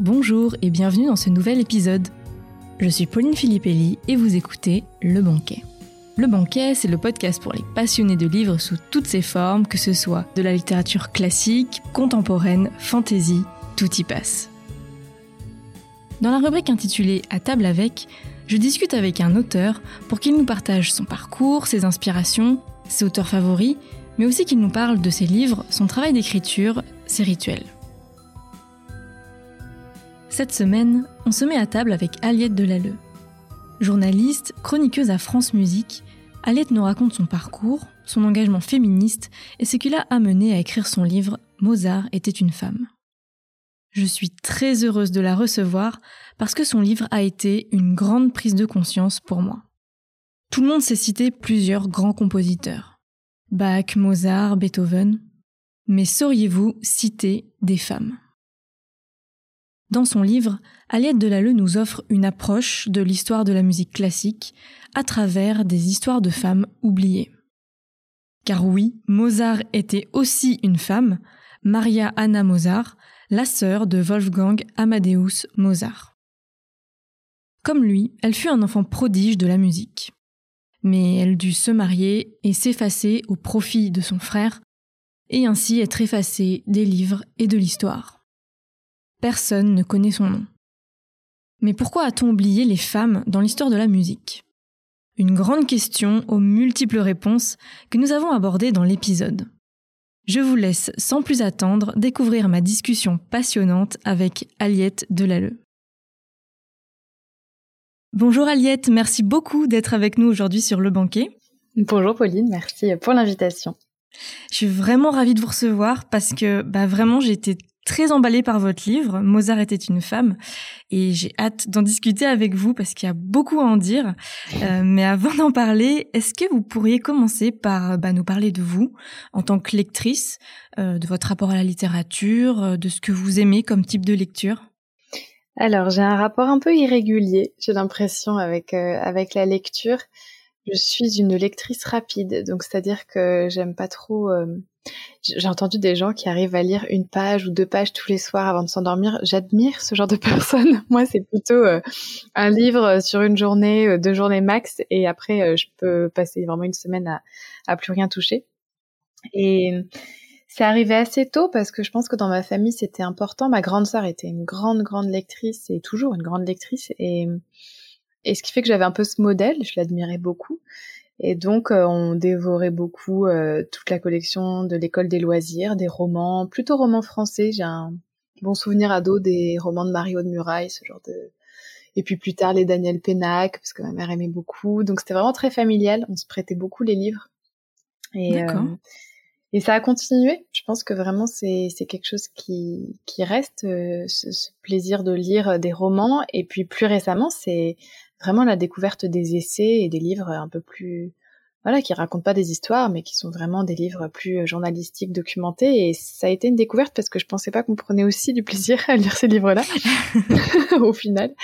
bonjour et bienvenue dans ce nouvel épisode. Je suis Pauline Filippelli et vous écoutez Le Banquet. Le Banquet, c'est le podcast pour les passionnés de livres sous toutes ses formes, que ce soit de la littérature classique, contemporaine, fantasy, tout y passe. Dans la rubrique intitulée À table avec, je discute avec un auteur pour qu'il nous partage son parcours, ses inspirations, ses auteurs favoris, mais aussi qu'il nous parle de ses livres, son travail d'écriture, ses rituels. Cette semaine, on se met à table avec Aliette Delalleux. Journaliste, chroniqueuse à France Musique, Aliette nous raconte son parcours, son engagement féministe et ce qui l'a amené à écrire son livre Mozart était une femme. Je suis très heureuse de la recevoir parce que son livre a été une grande prise de conscience pour moi. Tout le monde sait citer plusieurs grands compositeurs. Bach, Mozart, Beethoven. Mais sauriez-vous citer des femmes? Dans son livre, Aliette Delalleux nous offre une approche de l'histoire de la musique classique à travers des histoires de femmes oubliées. Car oui, Mozart était aussi une femme, Maria Anna Mozart, la sœur de Wolfgang Amadeus Mozart. Comme lui, elle fut un enfant prodige de la musique. Mais elle dut se marier et s'effacer au profit de son frère, et ainsi être effacée des livres et de l'histoire. Personne ne connaît son nom. Mais pourquoi a-t-on oublié les femmes dans l'histoire de la musique? Une grande question aux multiples réponses que nous avons abordées dans l'épisode. Je vous laisse sans plus attendre découvrir ma discussion passionnante avec Aliette Delalleux. Bonjour Aliette, merci beaucoup d'être avec nous aujourd'hui sur le banquet. Bonjour Pauline, merci pour l'invitation. Je suis vraiment ravie de vous recevoir parce que bah, vraiment j'ai été très emballée par votre livre, Mozart était une femme, et j'ai hâte d'en discuter avec vous parce qu'il y a beaucoup à en dire. Euh, mais avant d'en parler, est-ce que vous pourriez commencer par bah, nous parler de vous en tant que lectrice, euh, de votre rapport à la littérature, euh, de ce que vous aimez comme type de lecture? Alors j'ai un rapport un peu irrégulier, j'ai l'impression avec avec la lecture. Je suis une lectrice rapide, donc c'est-à-dire que j'aime pas trop j'ai entendu des gens qui arrivent à lire une page ou deux pages tous les soirs avant de s'endormir. J'admire ce genre de personnes. Moi, c'est plutôt euh, un livre sur une journée, euh, deux journées max, et après, euh, je peux passer vraiment une semaine à, à plus rien toucher. Et c'est arrivé assez tôt parce que je pense que dans ma famille, c'était important. Ma grande sœur était une grande, grande lectrice et toujours une grande lectrice. Et, et ce qui fait que j'avais un peu ce modèle, je l'admirais beaucoup. Et donc, euh, on dévorait beaucoup euh, toute la collection de l'école des loisirs, des romans, plutôt romans français. J'ai un bon souvenir ado des romans de Mario de Muraille, ce genre de... Et puis plus tard, les Daniel Pénac, parce que ma mère aimait beaucoup. Donc, c'était vraiment très familial. On se prêtait beaucoup les livres. Et, euh, et ça a continué. Je pense que vraiment, c'est quelque chose qui, qui reste, ce, ce plaisir de lire des romans. Et puis, plus récemment, c'est vraiment la découverte des essais et des livres un peu plus voilà qui racontent pas des histoires mais qui sont vraiment des livres plus journalistiques documentés. Et ça a été une découverte parce que je pensais pas qu'on prenait aussi du plaisir à lire ces livres-là. Au final.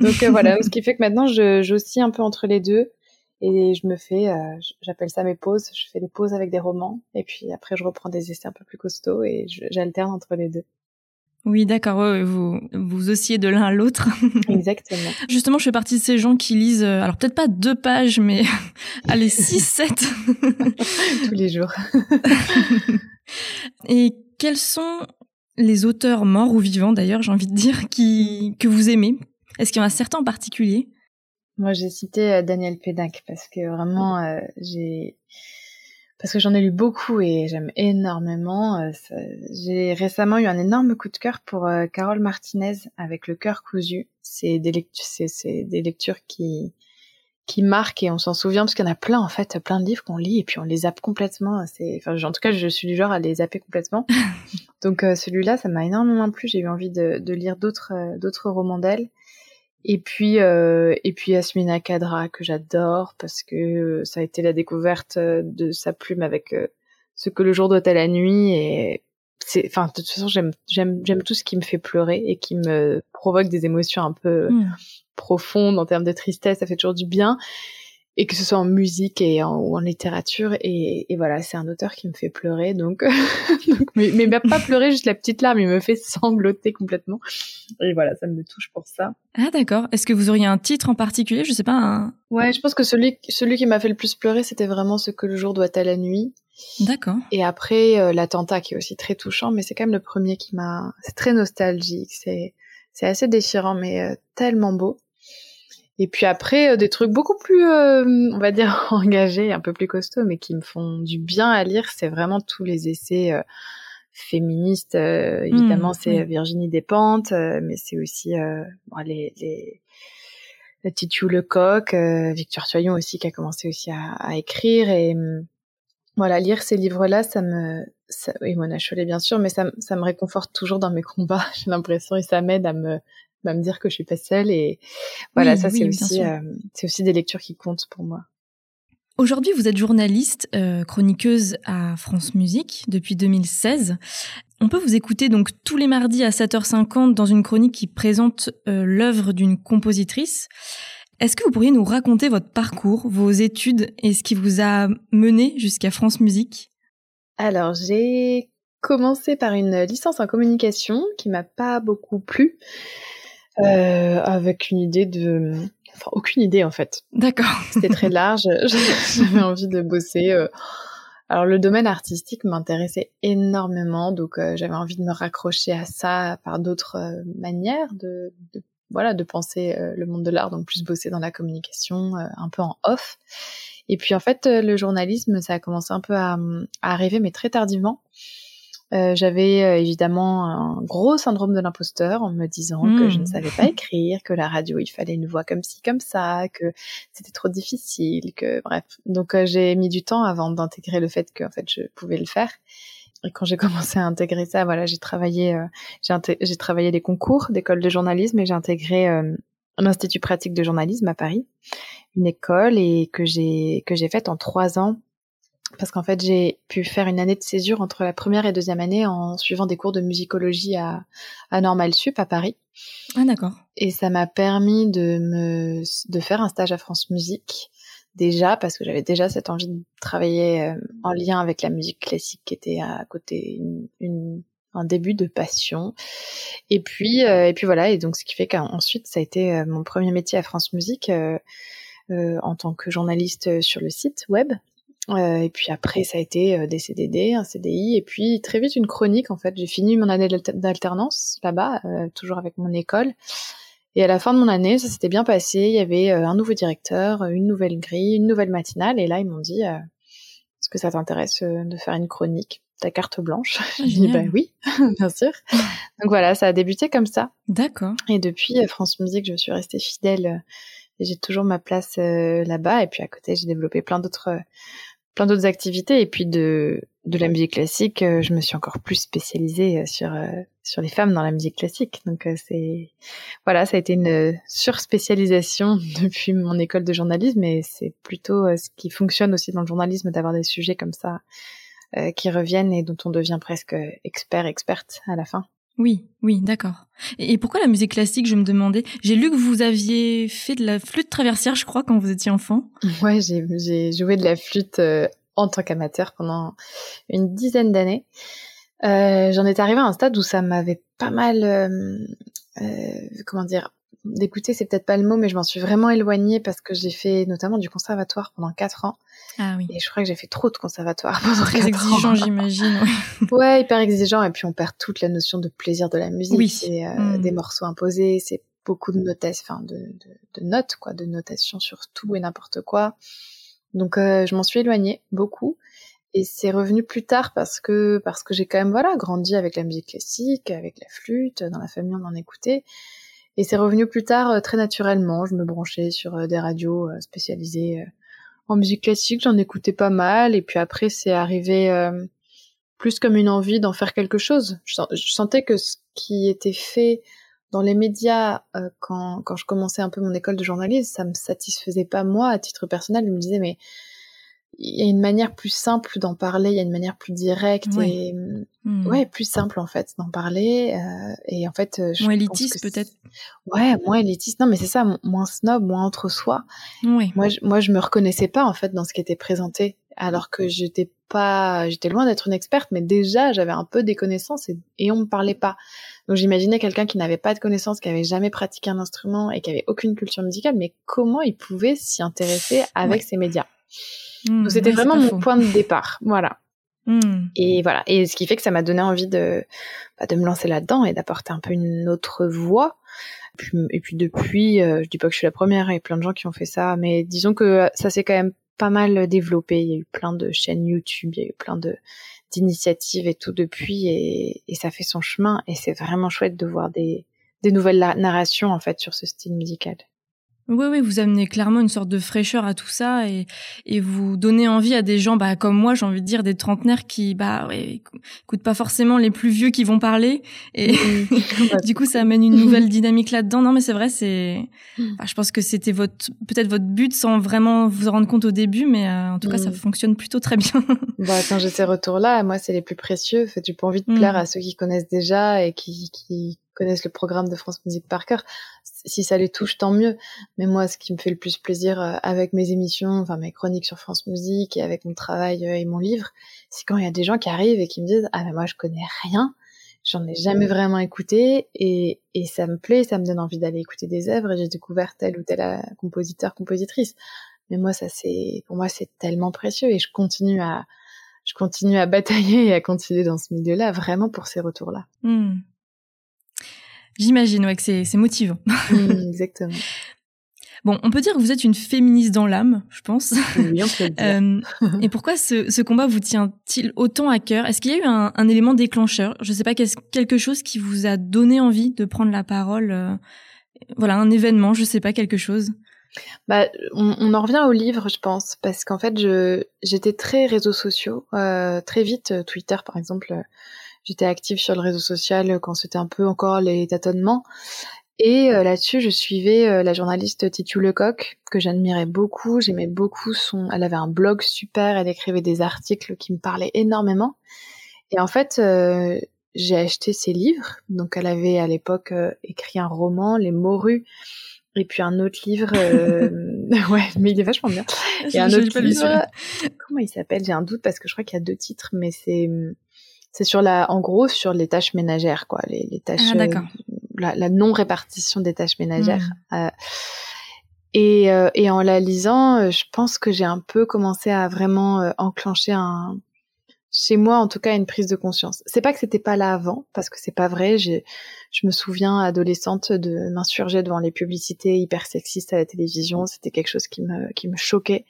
Donc euh, voilà. Ce qui fait que maintenant je j'oscille un peu entre les deux. Et je me fais euh, j'appelle ça mes pauses. Je fais des pauses avec des romans. Et puis après je reprends des essais un peu plus costauds et j'alterne entre les deux oui, d'accord. vous vous oscillez de l'un à l'autre. Exactement. Justement, je fais partie de ces gens qui lisent, euh, alors peut-être pas deux pages, mais allez six, sept tous les jours. Et quels sont les auteurs morts ou vivants, d'ailleurs, j'ai envie de dire, qui que vous aimez? Est-ce qu'il y en a certains en particulier? Moi, j'ai cité euh, Daniel Pédac parce que vraiment, euh, j'ai parce que j'en ai lu beaucoup et j'aime énormément. Euh, j'ai récemment eu un énorme coup de cœur pour euh, Carole Martinez avec Le cœur cousu. C'est des, lectures, c'est, des lectures qui qui marquent et on s'en souvient parce qu'il y en a plein en fait, plein de livres qu'on lit et puis on les zappe complètement. Enfin, en tout cas, je suis du genre à les zapper complètement. Donc euh, celui-là, ça m'a énormément plu. J'ai eu envie de, de lire d'autres d'autres romans d'elle. Et puis euh, et puis Yasmina Kadra que j'adore parce que euh, ça a été la découverte euh, de sa plume avec euh, ce que le jour doit à la nuit. Et c'est enfin de toute façon j'aime j'aime j'aime tout ce qui me fait pleurer et qui me provoque des émotions un peu mmh. profondes en termes de tristesse. Ça fait toujours du bien et que ce soit en musique et en, ou en littérature. Et, et voilà, c'est un auteur qui me fait pleurer, donc, donc mais, mais pas pleurer juste la petite larme, il me fait sangloter complètement. Et voilà, ça me touche pour ça. Ah d'accord. Est-ce que vous auriez un titre en particulier? Je sais pas. Un... Ouais, je pense que celui celui qui m'a fait le plus pleurer, c'était vraiment ce que le jour doit à la nuit. D'accord. Et après euh, l'attentat qui est aussi très touchant, mais c'est quand même le premier qui m'a. C'est très nostalgique. C'est c'est assez déchirant, mais euh, tellement beau. Et puis après, euh, des trucs beaucoup plus, euh, on va dire, engagés, un peu plus costauds, mais qui me font du bien à lire, c'est vraiment tous les essais euh, féministes. évidemment, mmh, c'est Virginie Despentes, mais c'est aussi bon, les, les Titu Lecoq, Victor Toyon aussi, qui a commencé aussi à, à écrire. Et hum, voilà, lire ces livres-là, ça me... Ça, et Mona Chollet, bien sûr, mais ça, ça me réconforte toujours dans mes combats, j'ai l'impression, et ça m'aide à me va me dire que je suis pas seule et voilà ça c'est aussi euh, c'est aussi des lectures qui comptent pour moi. Aujourd'hui, vous êtes journaliste, euh, chroniqueuse à France Musique depuis 2016. On peut vous écouter donc tous les mardis à 7h50 dans une chronique qui présente euh, l'œuvre d'une compositrice. Est-ce que vous pourriez nous raconter votre parcours, vos études et ce qui vous a mené jusqu'à France Musique? Alors, j'ai commencé par une licence en communication qui m'a pas beaucoup plu. Euh, avec une idée de, enfin aucune idée en fait. D'accord. C'était très large. J'avais envie de bosser. Euh. Alors le domaine artistique m'intéressait énormément, donc euh, j'avais envie de me raccrocher à ça par d'autres manières de, de, voilà de penser le monde de l'art, donc plus bosser dans la communication, un peu en off. Et puis en fait le journalisme ça a commencé un peu à, à arriver mais très tardivement. Euh, j'avais euh, évidemment un gros syndrome de l'imposteur en me disant que je ne mmh. savais pas écrire, que la radio il fallait une voix comme ci comme ça, que c'était trop difficile, que bref. Donc euh, j'ai mis du temps avant d'intégrer le fait que en fait je pouvais le faire. Et quand j'ai commencé à intégrer ça, voilà, j'ai travaillé, j'ai travaillé des concours d'école de journalisme et j'ai intégré l'Institut pratique de journalisme à Paris, une école et que j'ai que j'ai faite en trois ans parce qu'en fait j'ai pu faire une année de césure entre la première et deuxième année en suivant des cours de musicologie à, à Normal Sup à Paris. Ah d'accord. Et ça m'a permis de me de faire un stage à France Musique déjà parce que j'avais déjà cette envie de travailler euh, en lien avec la musique classique qui était à côté une, une un début de passion. Et puis euh, et puis voilà et donc ce qui fait qu'ensuite ça a été euh, mon premier métier à France Musique. Euh, en tant que journaliste sur le site web euh, et puis après, ça a été euh, des CDD, un CDI, et puis très vite une chronique. En fait, j'ai fini mon année d'alternance là-bas, euh, toujours avec mon école. Et à la fin de mon année, ça s'était bien passé. Il y avait un nouveau directeur, une nouvelle grille, une nouvelle matinale. Et là, ils m'ont dit Est-ce que ça t'intéresse de faire une chronique? Ta carte blanche? J'ai dit Bah oui, bien sûr. Donc voilà, ça a débuté comme ça. D'accord. Et depuis France Musique, je suis restée fidèle. j'ai toujours ma place là-bas. Et puis à côté, j'ai développé plein d'autres plein d'autres activités et puis de de la musique classique, euh, je me suis encore plus spécialisée euh, sur euh, sur les femmes dans la musique classique. Donc c'est voilà, ça a été une surspécialisation depuis mon école de journalisme et c'est plutôt ce qui fonctionne aussi dans le journalisme d'avoir des sujets comme ça qui reviennent et dont on devient presque expert experte à la fin. Oui, oui, d'accord. Et pourquoi la musique classique, je me demandais? J'ai lu que vous aviez fait de la flûte traversière, je crois, quand vous étiez enfant. Ouais, j'ai joué de la flûte euh, en tant qu'amateur pendant une dizaine d'années. Euh, J'en étais arrivée à un stade où ça m'avait pas mal, euh, comment dire, d'écouter, c'est peut-être pas le mot, mais je m'en suis vraiment éloignée parce que j'ai fait notamment du conservatoire pendant quatre ans. Ah oui. Et je crois que j'ai fait trop de conservatoire pendant Très exigeant, j'imagine. Ouais. hyper exigeant. Et puis on perd toute la notion de plaisir de la musique. Oui. C'est euh, mm. des morceaux imposés, c'est beaucoup de notes, enfin de, de, de, notes, quoi, de notation sur tout et n'importe quoi. Donc euh, je m'en suis éloignée beaucoup. Et c'est revenu plus tard parce que parce que j'ai quand même voilà grandi avec la musique classique, avec la flûte, dans la famille on en écoutait. Et c'est revenu plus tard euh, très naturellement. Je me branchais sur euh, des radios euh, spécialisées en musique classique. J'en écoutais pas mal. Et puis après, c'est arrivé plus comme une envie d'en faire quelque chose. Je, sentais que ce qui était fait dans les médias quand, quand je commençais un peu mon école de journalisme, ça me satisfaisait pas moi à titre personnel. Je me disais mais il y a une manière plus simple d'en parler, il y a une manière plus directe et hmm. ouais plus simple en fait d'en parler euh, et en fait je moins élitiste peut-être. Ouais, moins élitiste. Non mais c'est ça, moins snob, moins entre soi. Oui. Moi je, moi je me reconnaissais pas en fait dans ce qui était présenté alors que j'étais pas j'étais loin d'être une experte mais déjà j'avais un peu des connaissances et, et on me parlait pas. Donc j'imaginais quelqu'un qui n'avait pas de connaissances, qui avait jamais pratiqué un instrument et qui avait aucune culture musicale mais comment il pouvait s'y intéresser avec ces médias? Donc mmh, c'était vraiment mon point de départ, voilà. Mmh. Et voilà, et ce qui fait que ça m'a donné envie de bah, de me lancer là-dedans et d'apporter un peu une autre voix. Et puis, depuis, euh, je dis pas que je suis la première, il y a plein de gens qui ont fait ça, mais disons que ça s'est quand même pas mal développé. Il y a eu plein de chaînes YouTube, il y a eu plein de d'initiatives et tout depuis, et, et ça fait son chemin. Et c'est vraiment chouette de voir des des nouvelles narrations en fait sur ce style musical. Oui, oui, vous amenez clairement une sorte de fraîcheur à tout ça et, et vous donnez envie à des gens, bah, comme moi, j'ai envie de dire, des trentenaires qui, bah, ouais, écoutent pas forcément les plus vieux qui vont parler. Et du coup, ça amène une nouvelle dynamique là-dedans. Non, mais c'est vrai, c'est, bah, je pense que c'était votre, peut-être votre but sans vraiment vous en rendre compte au début, mais euh, en tout cas, ça mm. fonctionne plutôt très bien. bah, quand j'ai ces retours-là, moi, c'est les plus précieux. Fait, j'ai pas envie de plaire mm. à ceux qui connaissent déjà et qui, qui connaissent le programme de France Musique par cœur. Si ça les touche, tant mieux. Mais moi, ce qui me fait le plus plaisir euh, avec mes émissions, enfin mes chroniques sur France Musique et avec mon travail euh, et mon livre, c'est quand il y a des gens qui arrivent et qui me disent ah mais moi je connais rien, j'en ai jamais vraiment écouté et, et ça me plaît, ça me donne envie d'aller écouter des œuvres et j'ai découvert tel ou tel euh, compositeur, compositrice. Mais moi ça c'est pour moi c'est tellement précieux et je continue à je continue à batailler et à continuer dans ce milieu-là vraiment pour ces retours-là. Hmm. J'imagine, ouais, que c'est, motivant. Mmh, exactement. Bon, on peut dire que vous êtes une féministe dans l'âme, je pense. Oui, on peut dire. Euh, et pourquoi ce, ce, combat vous tient-il autant à cœur? Est-ce qu'il y a eu un, un élément déclencheur? Je ne sais pas, quelque chose qui vous a donné envie de prendre la parole euh, Voilà, un événement, je ne sais pas, quelque chose? Bah, on, on, en revient au livre, je pense, parce qu'en fait, je j'étais très réseaux sociaux, euh, très vite Twitter, par exemple J'étais active sur le réseau social quand c'était un peu encore les tâtonnements. Et euh, là-dessus, je suivais euh, la journaliste Titu Lecoq, que j'admirais beaucoup. J'aimais beaucoup son. Elle avait un blog super. Elle écrivait des articles qui me parlaient énormément. Et en fait, euh, j'ai acheté ses livres. Donc, elle avait à l'époque écrit un roman, Les Morues, et puis un autre livre. ouais, mais il est vachement bien. Et un autre livre. Comment il s'appelle? J'ai un doute parce que je crois qu'il y a deux titres, mais c'est c'est sur la, en gros, sur les tâches ménagères, quoi, les, les tâches, ah, euh, la, la, non répartition des tâches ménagères. Hmm. Euh, et, euh, et, en la lisant, je pense que j'ai un peu commencé à vraiment enclencher un, chez moi en tout cas, une prise de conscience. C'est pas que c'était pas là avant, parce que c'est pas vrai. Je me souviens adolescente de m'insurger devant les publicités hyper sexistes à la télévision. C'était quelque chose qui me qui me choquait.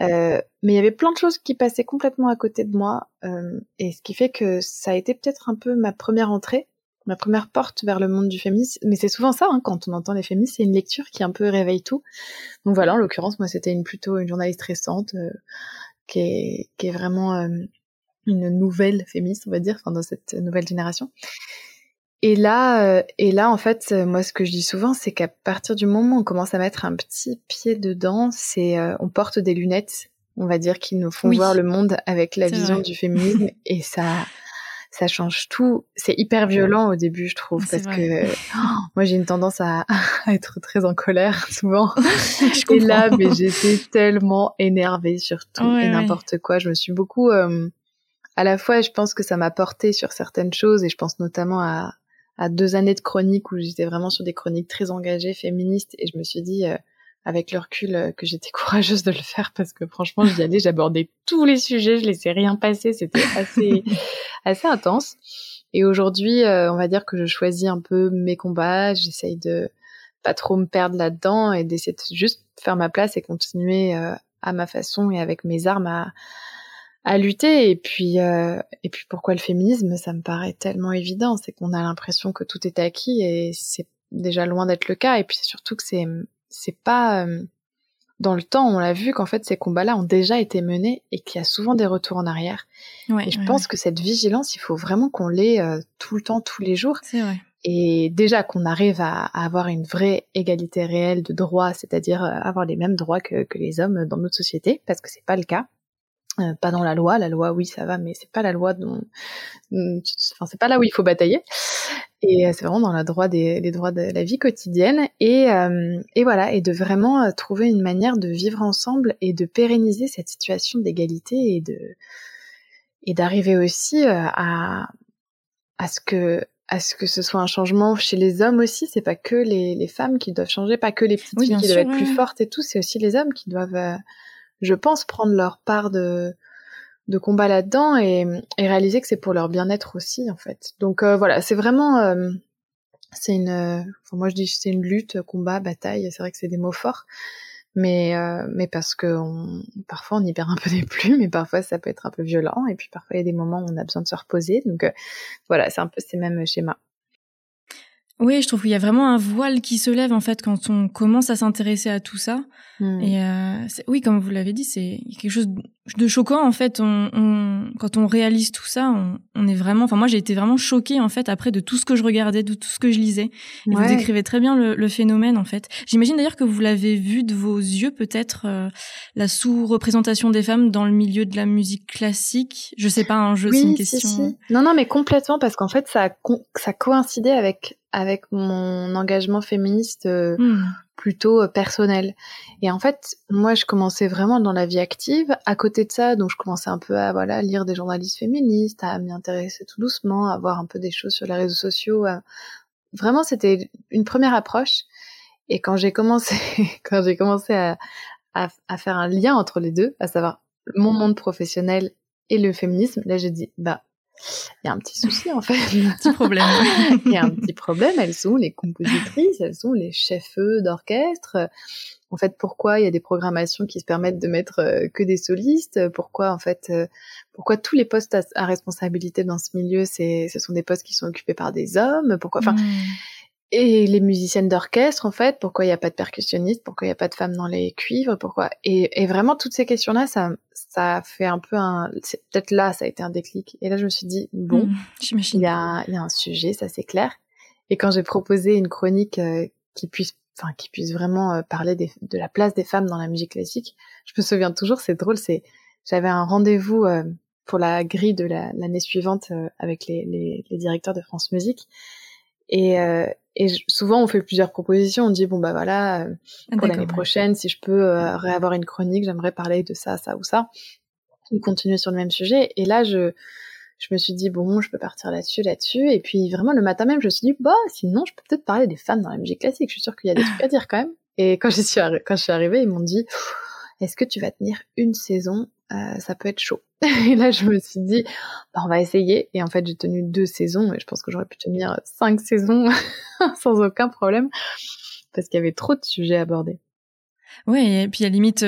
Euh, mais il y avait plein de choses qui passaient complètement à côté de moi, euh, et ce qui fait que ça a été peut-être un peu ma première entrée, ma première porte vers le monde du féminisme. Mais c'est souvent ça, hein, quand on entend les féministes, c'est une lecture qui un peu réveille tout. Donc voilà, en l'occurrence, moi, c'était une plutôt une journaliste récente euh, qui est qui est vraiment euh, une nouvelle féministe, on va dire, enfin dans cette nouvelle génération. Et là, euh, et là, en fait, euh, moi, ce que je dis souvent, c'est qu'à partir du moment où on commence à mettre un petit pied dedans, c'est, euh, on porte des lunettes, on va dire, qui nous font voir le monde avec la vision du féminisme, et ça, ça change tout. C'est hyper violent au début, je trouve, parce que moi, j'ai une tendance à, être très en colère souvent. et là, mais j'étais tellement énervée sur tout et n'importe quoi. Je me suis beaucoup, à la fois, je pense que ça m'a porté sur certaines choses, et je pense notamment à à deux années de chronique où j'étais vraiment sur des chroniques très engagées, féministes, et je me suis dit, euh, avec le recul, euh, que j'étais courageuse de le faire parce que franchement, j'y allais, j'abordais tous les sujets, je laissais rien passer, c'était assez, assez intense. Et aujourd'hui, euh, on va dire que je choisis un peu mes combats, j'essaye de pas trop me perdre là-dedans et d'essayer de juste faire ma place et continuer à ma façon et avec mes armes à, à lutter. Et puis, euh, et puis pourquoi le féminisme? Ça me paraît tellement évident. C'est qu'on a l'impression que tout est acquis et c'est déjà loin d'être le cas. Et puis surtout que c'est c'est pas euh, dans le temps. On l'a vu qu'en fait ces combats-là ont déjà été menés et qu'il y a souvent des retours en arrière. et je pense que cette vigilance, il faut vraiment qu'on l'ait euh, tout le temps, tous les jours. C'est vrai. Et déjà qu'on arrive à, à, avoir une vraie égalité réelle de droits, c'est-à-dire avoir les mêmes droits que, que les hommes dans notre société, parce que c'est pas le cas. Euh, pas dans la loi, la loi oui ça va, mais c'est pas la loi dont, enfin c'est pas là où il faut batailler. Et euh, c'est vraiment dans la droit des, les droits de la vie quotidienne et, euh, et voilà et de vraiment trouver une manière de vivre ensemble et de pérenniser cette situation d'égalité et de et d'arriver aussi à à ce que à ce que ce soit un changement chez les hommes aussi. C'est pas que les, les, femmes qui doivent changer, pas que les petites filles qui doivent être plus fortes et tout. C'est aussi les hommes qui doivent je pense, prendre leur part de, de combat là-dedans et, et, réaliser que c'est pour leur bien-être aussi, en fait. Donc euh, voilà, c'est vraiment, euh, c'est une, moi je dis c'est une lutte, combat, bataille. C'est vrai que c'est des mots forts, mais euh, mais parce que parfois on y perd un peu des plumes, mais parfois ça peut être un peu violent, et puis parfois il y a des moments où on a besoin de se reposer. Donc voilà, c'est un peu ces mêmes schémas. Oui, je trouve qu'il y a vraiment un voile qui se lève en fait quand on commence à s'intéresser à tout ça. Hmm. Et euh, oui, comme vous l'avez dit, c'est quelque chose de choquant en fait. On, on, quand on réalise tout ça, on, on est vraiment. Enfin, moi, j'ai été vraiment choquée en fait après de tout ce que je regardais, de tout ce que je lisais. Et Vous décrivez très bien le, le phénomène en fait. J'imagine d'ailleurs que vous l'avez vu de vos yeux peut-être euh, la sous-représentation des femmes dans le milieu de la musique classique. Je sais pas, un jeu, c'est une question. Non, non, mais complètement parce qu'en fait, ça ça coïncidait avec avec mon engagement féministe euh, hmm. plutôt euh, personnel. Et en fait, moi, je commençais vraiment dans la vie active. À côté de ça, donc je commençais un peu à voilà lire des journalistes féministes, à m'y intéresser tout doucement, à voir un peu des choses sur les réseaux sociaux. Vraiment, c'était une première approche. Et quand j'ai commencé, quand j'ai commencé à, à, à faire un lien entre les deux, à savoir mon monde professionnel et le féminisme, là j'ai dit bah il y a un petit souci en fait. un petit problème. Il y a un petit problème. Elles sont les compositrices, elles sont les chefs d'orchestre. En fait, pourquoi il y a des programmations qui se permettent de mettre euh, que des solistes? Pourquoi en fait, euh, pourquoi tous les postes à, responsabilité dans ce milieu, c'est, ce sont des postes qui sont occupés par des hommes? Pourquoi Enfin, hmm. Et les musiciennes d'orchestre, en fait, pourquoi il n'y a pas de percussionniste, pourquoi il n'y a pas de femmes dans les cuivres, pourquoi et, et, vraiment toutes ces questions-là, ça, ça fait un peu un, peut-être là, ça a été un déclic. Et là, je me suis dit bon, mmh, il y a, y a un sujet, ça c'est clair. Et quand j'ai proposé une chronique euh, qui puisse, enfin, qui puisse vraiment euh, parler des, de la place des femmes dans la musique classique, je me souviens toujours, c'est drôle, c'est, j'avais un rendez-vous euh, pour la grille de l'année suivante avec les, les, les, directeurs de France Musique. Et, et souvent, on fait plusieurs propositions. On dit bon bah voilà, euh, pour l'année prochaine, si je peux euh, réavoir une chronique, j'aimerais parler de ça, ça ou ça, ou continuer sur le même sujet. Et là, je je me suis dit bon, je peux partir là-dessus, là-dessus. Et puis vraiment le matin même, je me suis dit bah sinon, je peux peut-être parler des femmes dans la musique classique. Je suis sûre qu'il y a des trucs à dire quand même. Et quand je suis quand je suis arrivée, ils m'ont dit est-ce que tu vas tenir une saison euh, ça peut être chaud. et là, je me suis dit, bah, on va essayer. Et en fait, j'ai tenu deux saisons et je pense que j'aurais pu tenir cinq saisons sans aucun problème parce qu'il y avait trop de sujets abordés. Ouais, et puis à la limite,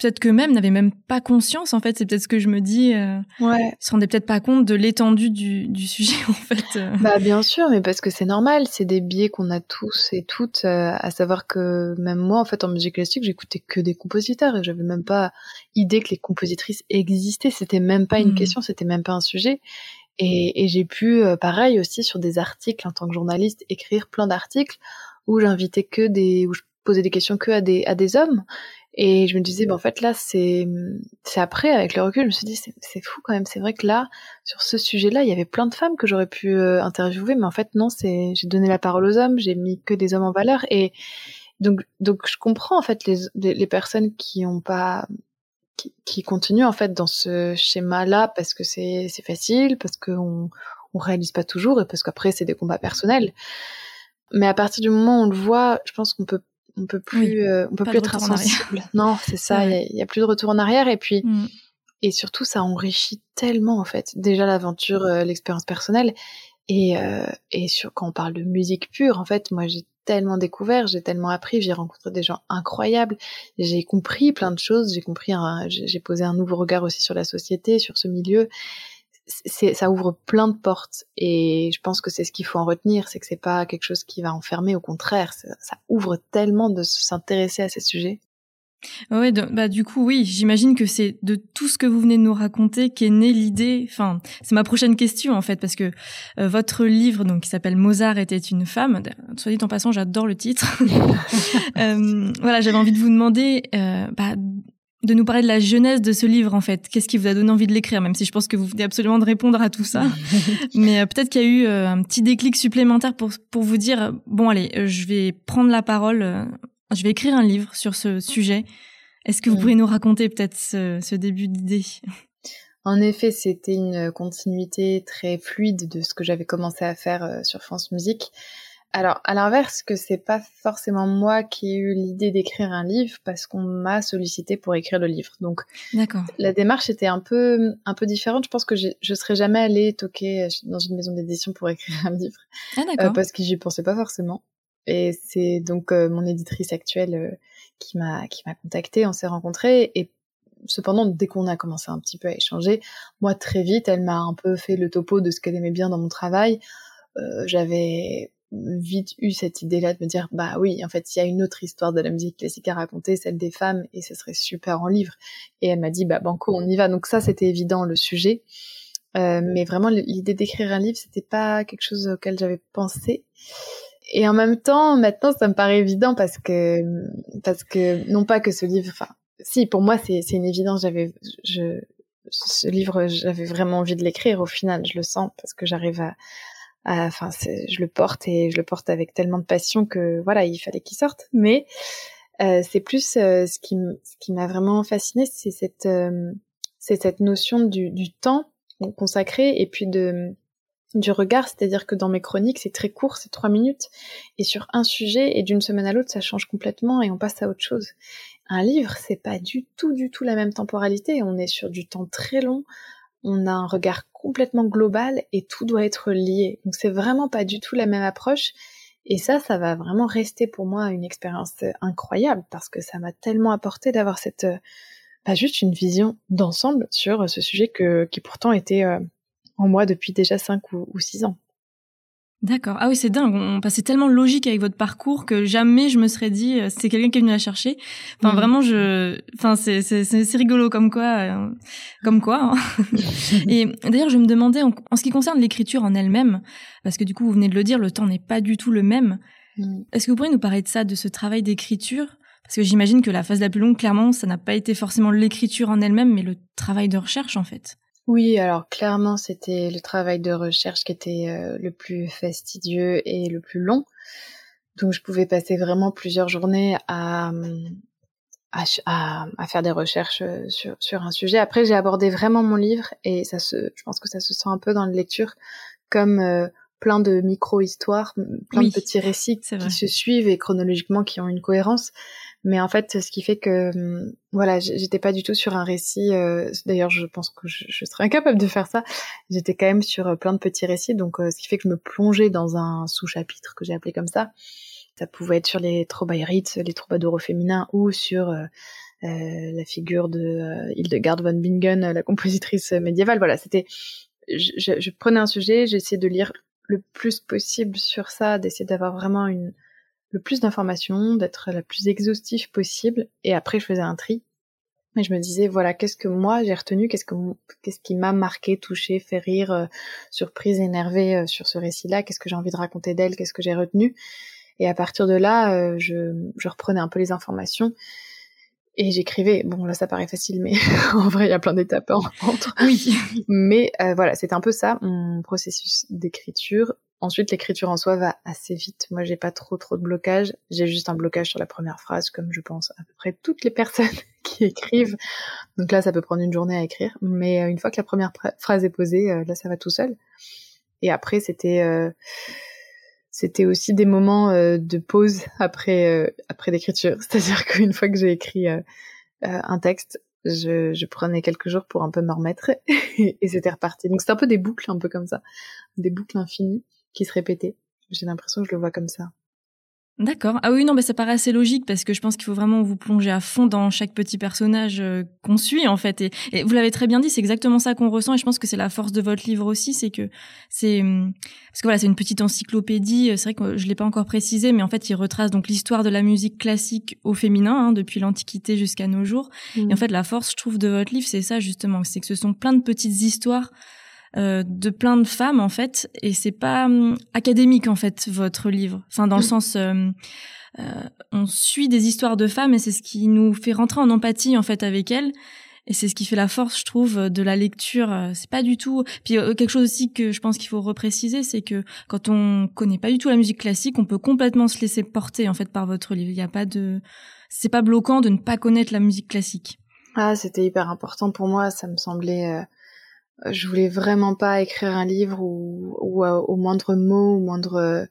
peut-être que même n'avait même pas conscience, en fait, c'est peut-être ce que je me dis. Euh, ouais. Ils se rendaient peut-être pas compte de l'étendue du, du sujet, en fait. Euh. Bah bien sûr, mais parce que c'est normal, c'est des biais qu'on a tous et toutes, euh, à savoir que même moi, en fait, en musique classique, j'écoutais que des compositeurs et j'avais même pas idée que les compositrices existaient. C'était même pas une mmh. question, c'était même pas un sujet. Et, et j'ai pu, euh, pareil aussi, sur des articles en tant que journaliste, écrire plein d'articles où j'invitais que des, où je poser des questions que à des, à des hommes. Et je me disais, ben, en fait, là, c'est, c'est après, avec le recul, je me suis dit, c'est fou quand même. C'est vrai que là, sur ce sujet-là, il y avait plein de femmes que j'aurais pu euh, interviewer, mais en fait, non, c'est, j'ai donné la parole aux hommes, j'ai mis que des hommes en valeur. Et donc, donc, je comprends, en fait, les, les, personnes qui ont pas, qui, qui, continuent, en fait, dans ce schéma-là parce que c'est, c'est facile, parce qu'on, on réalise pas toujours et parce qu'après, c'est des combats personnels. Mais à partir du moment où on le voit, je pense qu'on peut on peut plus, euh, on peut plus être insensible. Non, c'est ça. Il y, a plus de retour en arrière. Et puis, mm. et surtout, ça enrichit tellement en fait. Déjà l'aventure, euh, l'expérience personnelle, et euh, et sur quand on parle de musique pure, en fait, moi j'ai tellement découvert, j'ai tellement appris, j'ai rencontré des gens incroyables, j'ai compris plein de choses, j'ai compris, j'ai posé un nouveau regard aussi sur la société, sur ce milieu ça ouvre plein de portes et je pense que c'est ce qu'il faut en retenir, c'est que c'est pas quelque chose qui va enfermer, au contraire, ça, ouvre tellement de s'intéresser à ces sujets. Ouais, bah du coup oui, j'imagine que c'est de tout ce que vous venez de nous raconter qu'est née l'idée. Enfin, c'est ma prochaine question en fait parce que euh, votre livre donc qui s'appelle Mozart était une femme. Soit dit en passant, j'adore le titre. euh, voilà, j'avais envie de vous demander euh, bah, de nous parler de la jeunesse de ce livre en fait. Qu'est-ce qui vous a donné envie de l'écrire, même si je pense que vous venez absolument de répondre à tout ça. Mais euh, peut-être qu'il y a eu euh, un petit déclic supplémentaire pour pour vous dire bon allez, euh, je vais prendre la parole, je vais écrire un livre sur ce sujet. Est-ce que vous pourriez nous raconter peut-être ce, ce début d'idée? En effet, c'était une continuité très fluide de ce que j'avais commencé à faire sur France Musique. Alors, à l'inverse, que c'est pas forcément moi qui ai eu l'idée d'écrire un livre parce qu'on m'a sollicité pour écrire le livre. Donc, la démarche était un peu, un peu différente. Je pense que je serais jamais allée toquer dans une maison d'édition pour écrire un livre. Ah, euh, parce que j'y pensais pas forcément. Et c'est donc euh, mon éditrice actuelle euh, qui m'a, qui m'a contactée. On s'est rencontrés et cependant, dès qu'on a commencé un petit peu à échanger, moi très vite, elle m'a un peu fait le topo de ce qu'elle aimait bien dans mon travail. Euh, j'avais vite eu cette idée-là de me dire bah oui en fait il y a une autre histoire de la musique classique à raconter celle des femmes et ce serait super en livre. Et elle m'a dit bah banco on y va. Donc ça c'était évident le sujet. Euh, mais vraiment l'idée d'écrire un livre c'était pas quelque chose auquel j'avais pensé. Et en même temps maintenant ça me paraît évident parce que parce que non pas que ce livre enfin si pour moi c'est c'est une évidence. J'avais je ce livre j'avais vraiment envie de l'écrire au final je le sens parce que j'arrive à Enfin, je le porte et je le porte avec tellement de passion que voilà, il fallait qu'il sorte. Mais euh, c'est plus euh, ce qui m'a vraiment fasciné, c'est cette euh, notion du, temps consacré et puis du regard, c'est-à-dire que dans mes chroniques, c'est très court, c'est trois minutes, et sur un sujet, et d'une semaine à l'autre, ça change complètement et on passe à autre chose. Un livre, c'est pas du tout, du tout la même temporalité, on est sur du temps très long, on a un regard complètement global et tout doit être lié. Donc c'est vraiment pas du tout la même approche. Et ça, ça va vraiment rester pour moi une expérience incroyable parce que ça m'a tellement apporté d'avoir cette, pas bah, juste une vision d'ensemble sur ce sujet que, qui pourtant était euh, en moi depuis déjà cinq ou, ou six ans. D'accord. Ah oui, c'est dingue. On passait tellement logique avec votre parcours que jamais je me serais dit euh, c'est quelqu'un qui est venu la chercher. Enfin, mm. vraiment, je, enfin, c'est c'est c'est rigolo comme quoi, euh, comme quoi. Hein. Et d'ailleurs, je me demandais en, ce qui concerne l'écriture en elle-même, parce que du coup, vous venez de le dire, le temps n'est pas du tout le même. Mm. Est-ce que vous pourriez nous parler de ça, de ce travail d'écriture? Parce que j'imagine que la phase la plus longue, clairement, ça n'a pas été forcément l'écriture en elle-même, mais le travail de recherche en fait. Oui, alors clairement, c'était le travail de recherche qui était euh, le plus fastidieux et le plus long. Donc, je pouvais passer vraiment plusieurs journées à, à, à, faire des recherches euh, sur, sur un sujet. Après, j'ai abordé vraiment mon livre et ça se, je pense que ça se sent un peu dans la lecture comme euh, plein de micro-histoires, plein de petits récits qui se suivent et chronologiquement qui ont une cohérence. Mais en fait, ce qui fait que hum, voilà, j'étais pas du tout sur un récit. Euh, d'ailleurs, je pense que je, serais incapable de faire ça. J'étais quand même sur euh, plein de petits récits, donc euh, ce qui fait que je me plongeais dans un sous-chapitre que j'ai appelé comme ça. Ça pouvait être sur les Trobairites, les troubadours féminins, ou sur la figure de Hildegard von Bingen, la compositrice médiévale. Voilà, c'était. Je, je, prenais un sujet, j'essayais de lire le plus possible sur ça, d'essayer d'avoir vraiment une le plus d'informations, d'être la plus exhaustive possible, et après je faisais un tri. Et je me disais, voilà, qu'est-ce que moi j'ai retenu, qu'est-ce que qu'est-ce qui m'a marqué, touché, fait rire, euh, surprise, énervé euh, sur ce récit-là, qu'est-ce que j'ai envie de raconter d'elle, qu'est-ce que j'ai retenu? Et à partir de là, euh, je, je reprenais un peu les informations et j'écrivais. Bon, là, ça paraît facile, mais en vrai, il y a plein d'étapes entre. Oui. Mais voilà, c'est un peu ça, mon processus d'écriture. Ensuite, l'écriture en soi va assez vite. Moi, j'ai pas trop trop de blocage. J'ai juste un blocage sur la première phrase, comme je pense à peu près toutes les personnes qui écrivent. Donc là, ça peut prendre une journée à écrire. Mais euh, une fois que la première phrase est posée, euh, là, ça va tout seul. Et après, c'était euh, c'était aussi des moments de pause après après l'écriture. C'est-à-dire qu'une fois que j'ai écrit un texte, je, je, prenais quelques jours pour un peu me remettre et c'était reparti. Donc c'est un peu des boucles, un peu comme ça, des boucles infinies qui se répétait. J'ai l'impression que je le vois comme ça. D'accord. Ah oui, non, mais ça paraît assez logique parce que je pense qu'il faut vraiment vous plonger à fond dans chaque petit personnage euh, qu'on suit en fait. Et, vous l'avez très bien dit, c'est exactement ça qu'on ressent. Et je pense que c'est la force de votre livre aussi, c'est que c'est hum, parce que voilà, c'est une petite encyclopédie. C'est vrai que je l'ai pas encore précisé, mais en fait, il retrace donc l'histoire de la musique classique au féminin hein, depuis l'Antiquité jusqu'à nos jours. Et en mmh. fait, la force, je trouve, de votre livre, c'est ça justement, c'est que ce sont plein de petites histoires de plein de femmes en fait, et c'est pas hum, académique en fait votre livre. Enfin, dans le mmh. sens, on suit des histoires de femmes et c'est ce qui nous fait rentrer en empathie en fait avec elles. Et c'est ce qui fait la force, je trouve, de la lecture. C'est pas du tout. Puis quelque chose aussi que je pense qu'il faut repréciser, c'est que quand on connaît pas du tout la musique classique, on peut complètement se laisser porter en fait par votre livre. Il n'y a pas de, c'est pas bloquant de ne pas connaître la musique classique. Ah, c'était hyper important pour moi. Ça me semblait. Euh, je voulais vraiment pas écrire un livre où, où euh, au moindre mot, au moindre euh,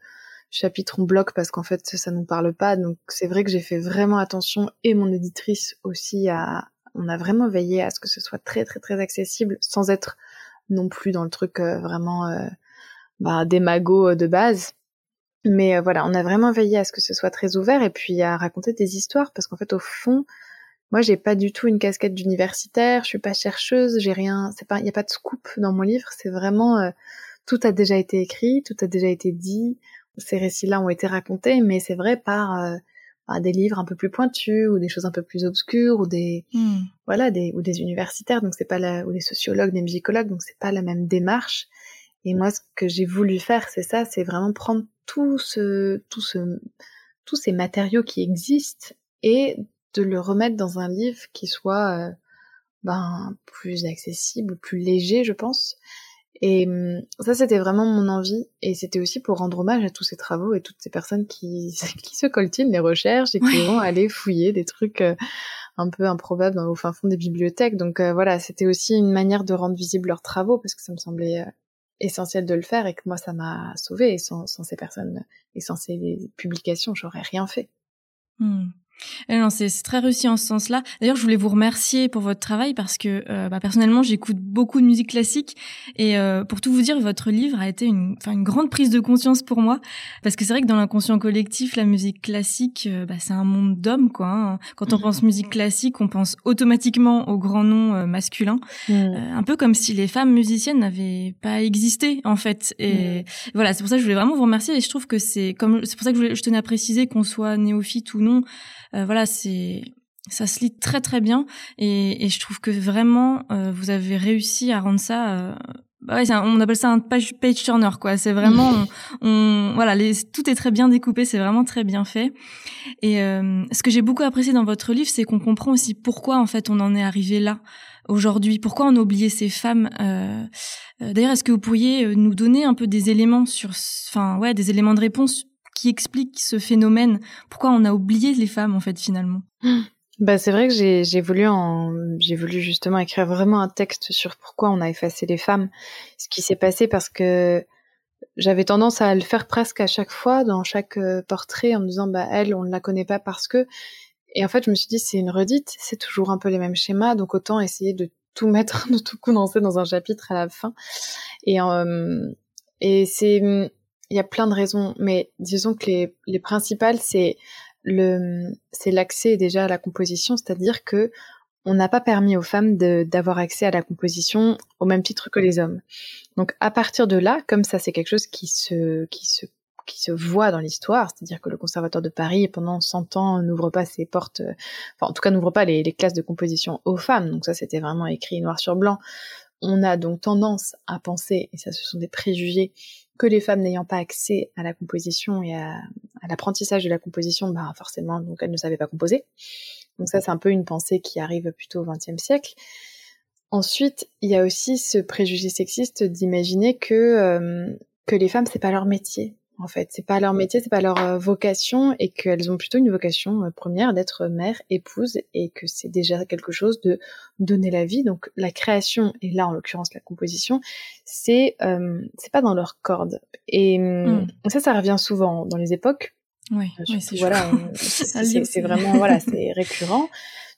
chapitre on bloque parce qu'en fait ça nous parle pas. Donc c'est vrai que j'ai fait vraiment attention et mon éditrice aussi à. On a vraiment veillé à ce que ce soit très très très accessible sans être non plus dans le truc vraiment bah, des magots de base. Mais euh, voilà, on a vraiment veillé à ce que ce soit très ouvert et puis à raconter des histoires parce qu'en fait, au fond, moi, j'ai pas du tout une casquette d'universitaire, je suis pas chercheuse, j'ai rien, c'est pas, il y a pas de scoop dans mon livre, c'est vraiment euh, tout a déjà été écrit, tout a déjà été dit, ces récits-là ont été racontés, mais c'est vrai par, euh, des livres un peu plus pointus ou des choses un peu plus obscures ou des, hmm. voilà, des ou des universitaires, donc c'est pas la, ou des sociologues, des musicologues, donc c'est pas la même démarche. Et moi, ce que j'ai voulu faire, c'est ça, c'est vraiment prendre tout ce, tout ce, tous ces matériaux qui existent et de le remettre dans un livre qui soit euh, ben, plus accessible, plus léger, je pense. Et hum, ça, c'était vraiment mon envie. Et c'était aussi pour rendre hommage à tous ces travaux et toutes ces personnes qui, qui se coltinent les recherches et qui vont aller fouiller des trucs euh, un peu improbables au fin fond des bibliothèques. Donc euh, voilà, c'était aussi une manière de rendre visibles leurs travaux parce que ça me semblait essentiel de le faire et que moi ça m'a sauvé et sans, sans, ces personnes et sans ces publications j'aurais rien fait. Hmm. Eh non, c'est très réussi en ce sens-là. D'ailleurs, je voulais vous remercier pour votre travail parce que euh, bah, personnellement, j'écoute beaucoup de musique classique et euh, pour tout vous dire, votre livre a été une, une grande prise de conscience pour moi parce que c'est vrai que dans l'inconscient collectif, la musique classique, euh, bah, c'est un monde d'hommes quoi. Hein. Quand on pense musique classique, on pense automatiquement aux grands noms masculins, mmh. un peu comme si les femmes musiciennes n'avaient pas existé en fait. Et mmh. voilà, c'est pour ça que je voulais vraiment vous remercier et je trouve que c'est comme c'est pour ça que je, je tenais à préciser qu'on soit néophyte ou non. Euh, voilà, c'est ça se lit très très bien. Et, et je trouve que vraiment euh, vous avez réussi à rendre ça euh, bah ouais, on appelle ça un page, page turner quoi. C'est vraiment on, voilà les, tout est très bien découpé c'est vraiment très bien fait. Et ce que j'ai beaucoup apprécié dans votre livre c'est qu'on comprend aussi pourquoi en fait on en est arrivé là aujourd'hui. Pourquoi on a oublié ces femmes d'ailleurs est-ce que vous pourriez nous donner un peu des éléments sur enfin ouais des éléments de réponse qui explique ce phénomène. Pourquoi on a oublié les femmes en fait finalement? Bah, c'est vrai que j'ai, voulu j'ai voulu justement écrire vraiment un texte sur pourquoi on a effacé les femmes, ce qui s'est passé parce que j'avais tendance à le faire presque à chaque fois dans chaque euh, portrait en me disant bah elle on ne la connaît pas parce que. Et en fait je me suis dit c'est une redite, c'est toujours un peu les mêmes schémas donc autant essayer de tout mettre, de tout condenser dans un chapitre à la fin. Et euh, et c'est il y a plein de raisons, mais disons que les, les principales, c'est le, c'est l'accès déjà à la composition, c'est-à-dire que on n'a pas permis aux femmes d'avoir accès à la composition au même titre que les hommes. Donc à partir de là, comme ça c'est quelque chose qui se, qui se, qui se voit dans l'histoire, c'est-à-dire que le Conservatoire de Paris pendant 100 ans n'ouvre pas ses portes, enfin en tout cas n'ouvre pas les, les classes de composition aux femmes. Donc ça c'était vraiment écrit noir sur blanc. On a donc tendance à penser, et ça ce sont des préjugés, que les femmes n'ayant pas accès à la composition et à, l'apprentissage de la composition, bah forcément, donc elles ne savaient pas composer. Donc ça, c'est un peu une pensée qui arrive plutôt au XXe siècle. Ensuite, il y a aussi ce préjugé sexiste d'imaginer que euh, que les femmes c'est pas leur métier, en fait. C'est pas leur métier, c'est pas leur euh, vocation et qu'elles ont plutôt une vocation euh, première d'être mère, épouse et que c'est déjà quelque chose de donner la vie. Donc la création et là en l'occurrence la composition, c'est euh, c'est pas dans leur corde. Et hmm. ça, ça revient souvent dans les époques. Oui, voilà, c'est vraiment voilà, c'est récurrent.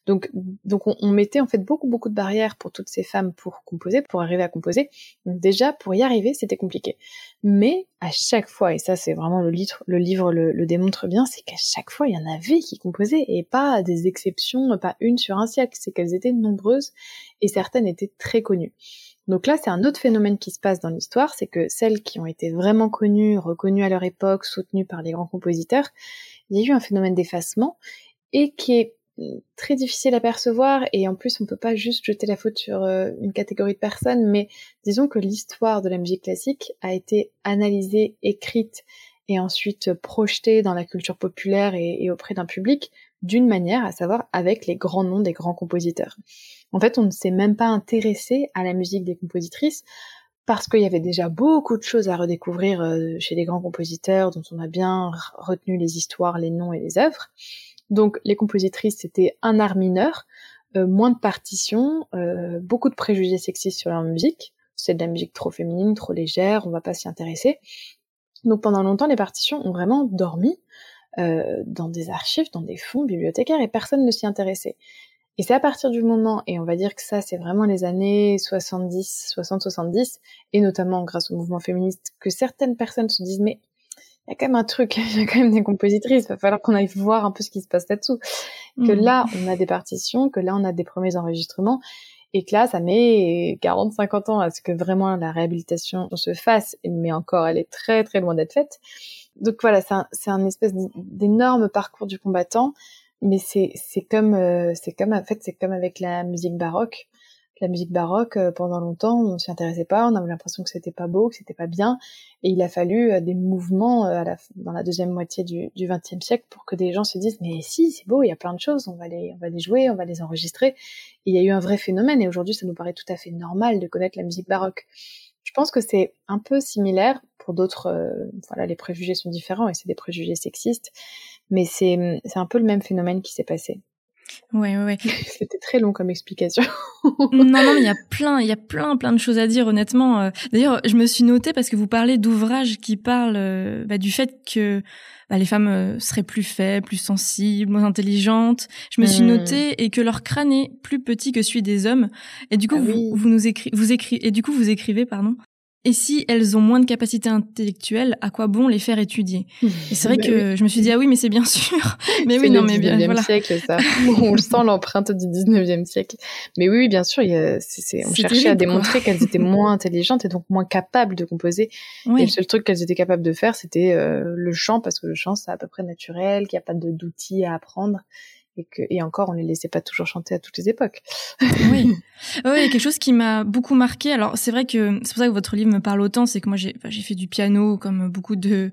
Donc, donc on, mettait en fait beaucoup beaucoup de barrières pour toutes ces femmes pour composer, pour arriver à composer. Donc déjà pour y arriver, c'était compliqué. Mais à chaque fois, et ça c'est vraiment le livre, le livre le, démontre bien, c'est qu'à chaque fois il y en avait qui composaient et pas des exceptions, pas une sur un siècle, c'est qu'elles étaient nombreuses et certaines étaient très connues. Donc là, c'est un autre phénomène qui se passe dans l'histoire, c'est que celles qui ont été vraiment connues, reconnues à leur époque, soutenues par les grands compositeurs, il y a eu un phénomène d'effacement et qui est très difficile à percevoir et en plus on peut pas juste jeter la faute sur euh, une catégorie de personnes, mais disons que l'histoire de la musique classique a été analysée, écrite et ensuite projetée dans la culture populaire et, auprès d'un public d'une manière, à savoir avec les grands noms des grands compositeurs. En fait, on ne s'est même pas intéressé à la musique des compositrices parce qu'il y avait déjà beaucoup de choses à redécouvrir euh, chez les grands compositeurs dont on a bien retenu les histoires, les noms et les œuvres. Donc les compositrices, c'était un art mineur, euh, moins de partitions, euh, beaucoup de préjugés sexistes sur leur musique. C'est de la musique trop féminine, trop légère, on va pas s'y intéresser. Donc pendant longtemps, les partitions ont vraiment dormi euh, dans des archives, dans des fonds bibliothécaires, et personne ne s'y intéressait. Et c'est à partir du moment, et on va dire que ça, c'est vraiment les années 70, 60-70, et notamment grâce au mouvement féministe, que certaines personnes se disent, mais il y a quand même un truc, il y a quand même des compositrices, il va falloir qu'on aille voir un peu ce qui se passe là-dessous. Que mmh. là, on a des partitions, que là, on a des premiers enregistrements, et que là, ça met 40, 50 ans à ce que vraiment la réhabilitation se fasse, mais encore, elle est très, très loin d'être faite. Donc voilà, c'est un, un, espèce d'énorme parcours du combattant, mais c'est comme, euh, c'est comme, en fait, c'est comme avec la musique baroque la musique baroque, euh, pendant longtemps, on s'y intéressait pas, on avait l'impression que c'était pas beau, que c'était pas bien, et il a fallu euh, des mouvements euh, dans la deuxième moitié du XXe siècle pour que des gens se disent mais si c'est beau, il y a plein de choses, on va les, on va les jouer, on va les enregistrer. Il y a eu un vrai phénomène, et aujourd'hui ça nous paraît tout à fait normal de connaître la musique baroque. Je pense que c'est un peu similaire pour d'autres. voilà, les préjugés sont différents et c'est des préjugés sexistes, mais c'est un peu le même phénomène qui s'est passé. Ouais, ouais, ouais. C'était très long comme explication. non, non, il y a plein, il y a plein, plein de choses à dire, honnêtement. Euh. D'ailleurs, je me suis notée parce que vous parlez d'ouvrages qui parlent euh, bah, du fait que bah, les femmes euh, seraient plus faibles, plus sensibles, moins intelligentes. Je me suis hmm. notée et que leur crâne est plus petit que celui des hommes. Et du coup, ah vous, vous, nous écrivez, vous écrivez, et du coup, vous écrivez, pardon, et si elles ont moins de capacité intellectuelle, à quoi bon les faire étudier? Et c'est vrai bah que je me suis dit ah oui mais c'est bien sûr. Mais oui non mais bien voilà. siècle ça. on le sent l'empreinte du 19e siècle. Mais oui, oui bien sûr, il y a, on cherchait à démontrer qu'elles étaient moins intelligentes et donc moins capables de composer. Et le seul truc qu'elles étaient capables de faire c'était euh, le chant parce que le chant c'est à peu près naturel, qu'il n'y a pas d'outils à apprendre et que et encore on les laissait pas toujours chanter à toutes les époques. oui, oui, quelque chose qui m'a beaucoup marqué. Alors c'est vrai que c'est pour ça que votre livre me parle autant, c'est que moi j'ai j'ai fait du piano comme beaucoup de,